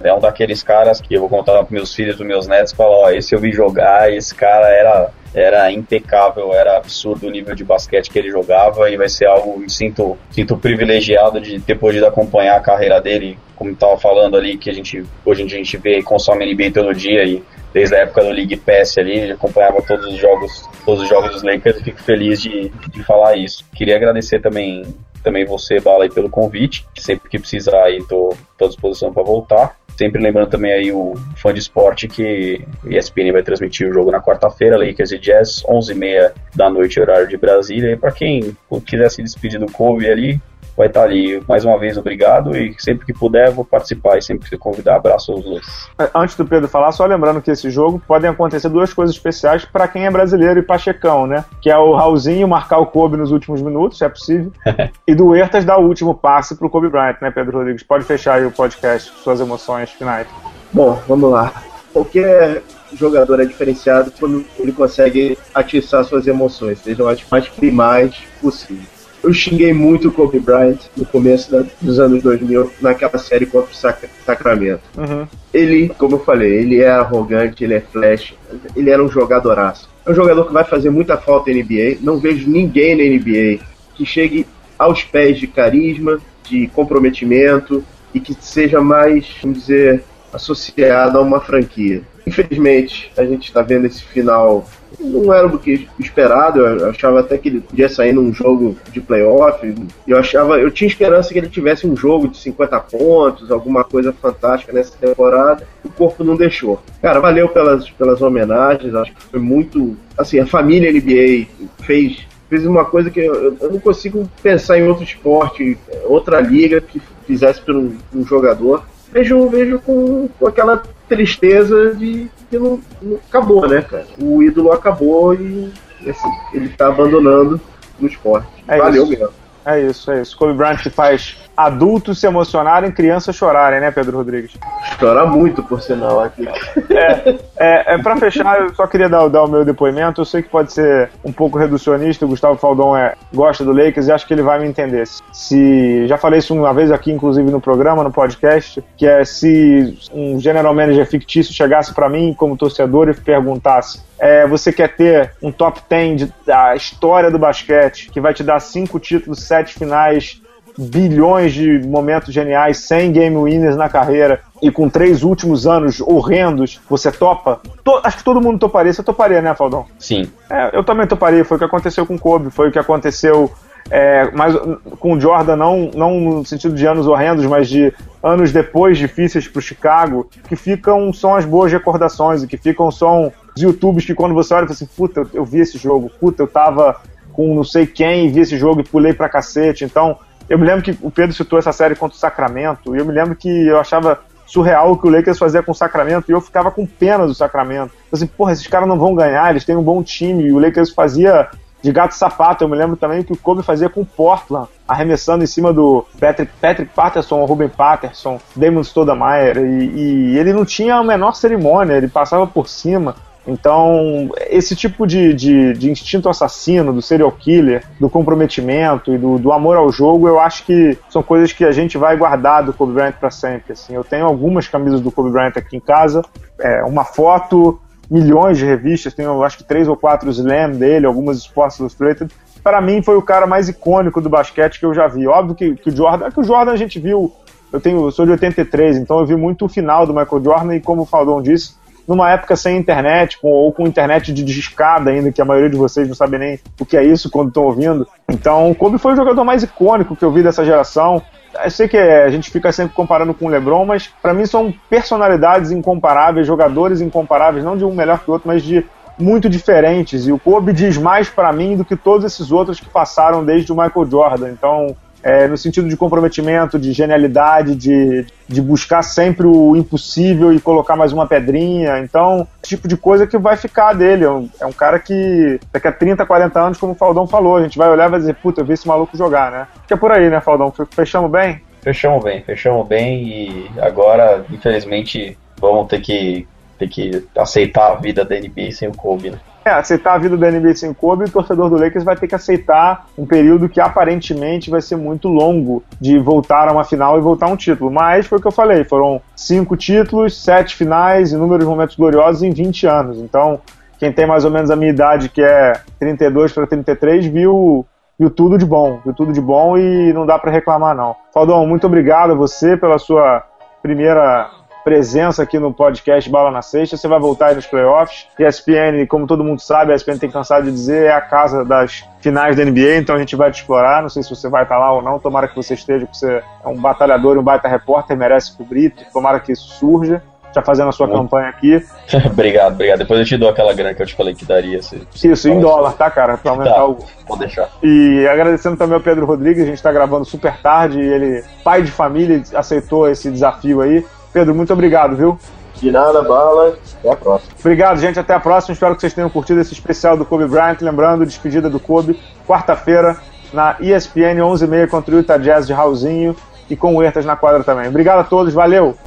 É um daqueles caras que eu vou contar pros meus filhos, pros meus netos, falar, ó, esse eu vi jogar, esse cara era era impecável, era absurdo o nível de basquete que ele jogava e vai ser algo me sinto sinto privilegiado de ter podido acompanhar a carreira dele, como estava falando ali que a gente hoje em dia a gente vê e consome NBA todo dia e desde a época do League Pass ali, acompanhava todos os jogos, todos os jogos dos Lakers e fico feliz de, de falar isso. Queria agradecer também também você, Bala, aí, pelo convite. Sempre que precisar aí, tô, tô à disposição para voltar. Sempre lembrando também aí o fã de esporte que ESPN vai transmitir o jogo na quarta-feira, Lakers e Jazz, 11h30 da noite, horário de Brasília. E para quem quiser se despedir do Kobe ali, vai estar ali. Mais uma vez, obrigado e sempre que puder vou participar e sempre que convidar, abraço aos dois. É, antes do Pedro falar, só lembrando que esse jogo podem acontecer duas coisas especiais para quem é brasileiro e pachecão, né? Que é o Raulzinho marcar o Kobe nos últimos minutos, se é possível, *laughs* e do Ertas dar o último passe pro Kobe Bryant, né, Pedro Rodrigues? Pode fechar aí o podcast, suas emoções finais. Bom, vamos lá. Qualquer jogador é diferenciado quando ele consegue atiçar suas emoções, sejam as mais primais possíveis eu xinguei muito o Kobe Bryant no começo da, dos anos 2000, naquela série contra o Sac Sacramento. Uhum. Ele, como eu falei, ele é arrogante, ele é flash, ele era um jogadoraço. É um jogador que vai fazer muita falta na NBA. Não vejo ninguém na NBA que chegue aos pés de carisma, de comprometimento e que seja mais, vamos dizer, associado a uma franquia. Infelizmente, a gente está vendo esse final não era do que esperado. Eu achava até que ele podia sair num jogo de playoff. Eu achava, eu tinha esperança que ele tivesse um jogo de 50 pontos, alguma coisa fantástica nessa temporada. O corpo não deixou. Cara, valeu pelas, pelas homenagens. Acho que foi muito. Assim, a família NBA fez fez uma coisa que eu, eu, não consigo pensar em outro esporte, outra liga que fizesse por um, um jogador. Vejo, vejo com, com aquela tristeza de que não, não, acabou, né, cara? O ídolo acabou e assim, ele tá abandonando no esporte. É Valeu isso. mesmo. É isso, é isso. Kobe Bryant faz adultos se emocionarem, crianças chorarem, né, Pedro Rodrigues? Chora muito, por sinal, aqui. É, é, é para fechar, eu só queria dar, dar, o meu depoimento. Eu sei que pode ser um pouco reducionista, o Gustavo Faldon é, gosta do Lakers e acho que ele vai me entender. Se Já falei isso uma vez aqui, inclusive no programa, no podcast, que é se um general manager fictício chegasse para mim como torcedor e perguntasse é, você quer ter um top 10 de, da história do basquete, que vai te dar cinco títulos, sete finais, bilhões de momentos geniais, 100 game winners na carreira e com três últimos anos horrendos, você topa? To acho que todo mundo toparia. Você toparia, né, Faldão? Sim. É, eu também toparia. Foi o que aconteceu com o Kobe, foi o que aconteceu é, mas com o Jordan não, não no sentido de anos horrendos, mas de anos depois difíceis para o Chicago, que ficam são as boas recordações e que ficam são os YouTubes que quando você olha e fala assim, puta, eu, eu vi esse jogo, puta, eu tava com não sei quem e vi esse jogo e pulei pra cacete. Então, eu me lembro que o Pedro citou essa série contra o Sacramento, e eu me lembro que eu achava surreal o que o Lakers fazia com o Sacramento, e eu ficava com pena do Sacramento. Assim, porra, esses caras não vão ganhar, eles têm um bom time, e o Lakers fazia de gato sapato. Eu me lembro também que o Kobe fazia com o Portland, arremessando em cima do Patrick, Patrick Patterson, Ruben Patterson, Damon Stoudemire, e, e ele não tinha a menor cerimônia, ele passava por cima. Então, esse tipo de, de, de, instinto assassino, do serial killer, do comprometimento e do, do, amor ao jogo, eu acho que são coisas que a gente vai guardar do Kobe Bryant para sempre. Assim. Eu tenho algumas camisas do Kobe Bryant aqui em casa, é, uma foto, milhões de revistas, tenho acho que três ou quatro Slam dele, algumas Sports Illustrated. Para mim, foi o cara mais icônico do basquete que eu já vi. Óbvio que, que o Jordan, que o Jordan a gente viu. Eu tenho, eu sou de 83, então eu vi muito o final do Michael Jordan e como o Faldon disse, numa época sem internet, com, ou com internet de discada ainda, que a maioria de vocês não sabe nem o que é isso quando estão ouvindo. Então, o Kobe foi o jogador mais icônico que eu vi dessa geração. Eu sei que a gente fica sempre comparando com o LeBron, mas para mim são personalidades incomparáveis, jogadores incomparáveis, não de um melhor que o outro, mas de muito diferentes. E o Kobe diz mais para mim do que todos esses outros que passaram desde o Michael Jordan. Então, é, no sentido de comprometimento, de genialidade, de, de buscar sempre o impossível e colocar mais uma pedrinha. Então, tipo de coisa que vai ficar dele. É um, é um, cara que daqui a 30, 40 anos, como o Faldão falou, a gente vai olhar e vai dizer, puta, eu vi esse maluco jogar, né? Fica por aí, né, Faldão? Fechamos bem? Fechamos bem, fechamos bem e agora, infelizmente, vamos ter que, ter que aceitar a vida da NBA sem o Kobe, né? É, aceitar a vida da NBA sem Kobe, o torcedor do Lakers vai ter que aceitar um período que aparentemente vai ser muito longo de voltar a uma final e voltar a um título. Mas foi o que eu falei, foram cinco títulos, sete finais, inúmeros momentos gloriosos em 20 anos. Então, quem tem mais ou menos a minha idade, que é 32 para 33, viu, viu tudo de bom, viu tudo de bom e não dá para reclamar não. Faldão, muito obrigado a você pela sua primeira presença aqui no podcast Bala na Sexta. Você vai voltar aí nos playoffs. ESPN, como todo mundo sabe, a ESPN tem cansado de dizer, é a casa das finais da NBA, então a gente vai te explorar. Não sei se você vai estar lá ou não. Tomara que você esteja, porque você é um batalhador e um baita repórter, merece cobrir. Tomara que isso surja já fazendo a sua campanha aqui. *laughs* obrigado, obrigado. Depois eu te dou aquela grana que eu te falei que daria. Se, se Isso, em dólar, tá, cara? Pra aumentar tá, o. Vou deixar. E agradecendo também ao Pedro Rodrigues, a gente tá gravando super tarde e ele, pai de família, aceitou esse desafio aí. Pedro, muito obrigado, viu? De nada, bala. Até a próxima. Obrigado, gente. Até a próxima. Espero que vocês tenham curtido esse especial do Kobe Bryant. Lembrando, despedida do Kobe, quarta-feira, na ESPN, 11h30, contra o Utah Jazz de Raulzinho e com o Ertas na quadra também. Obrigado a todos. Valeu!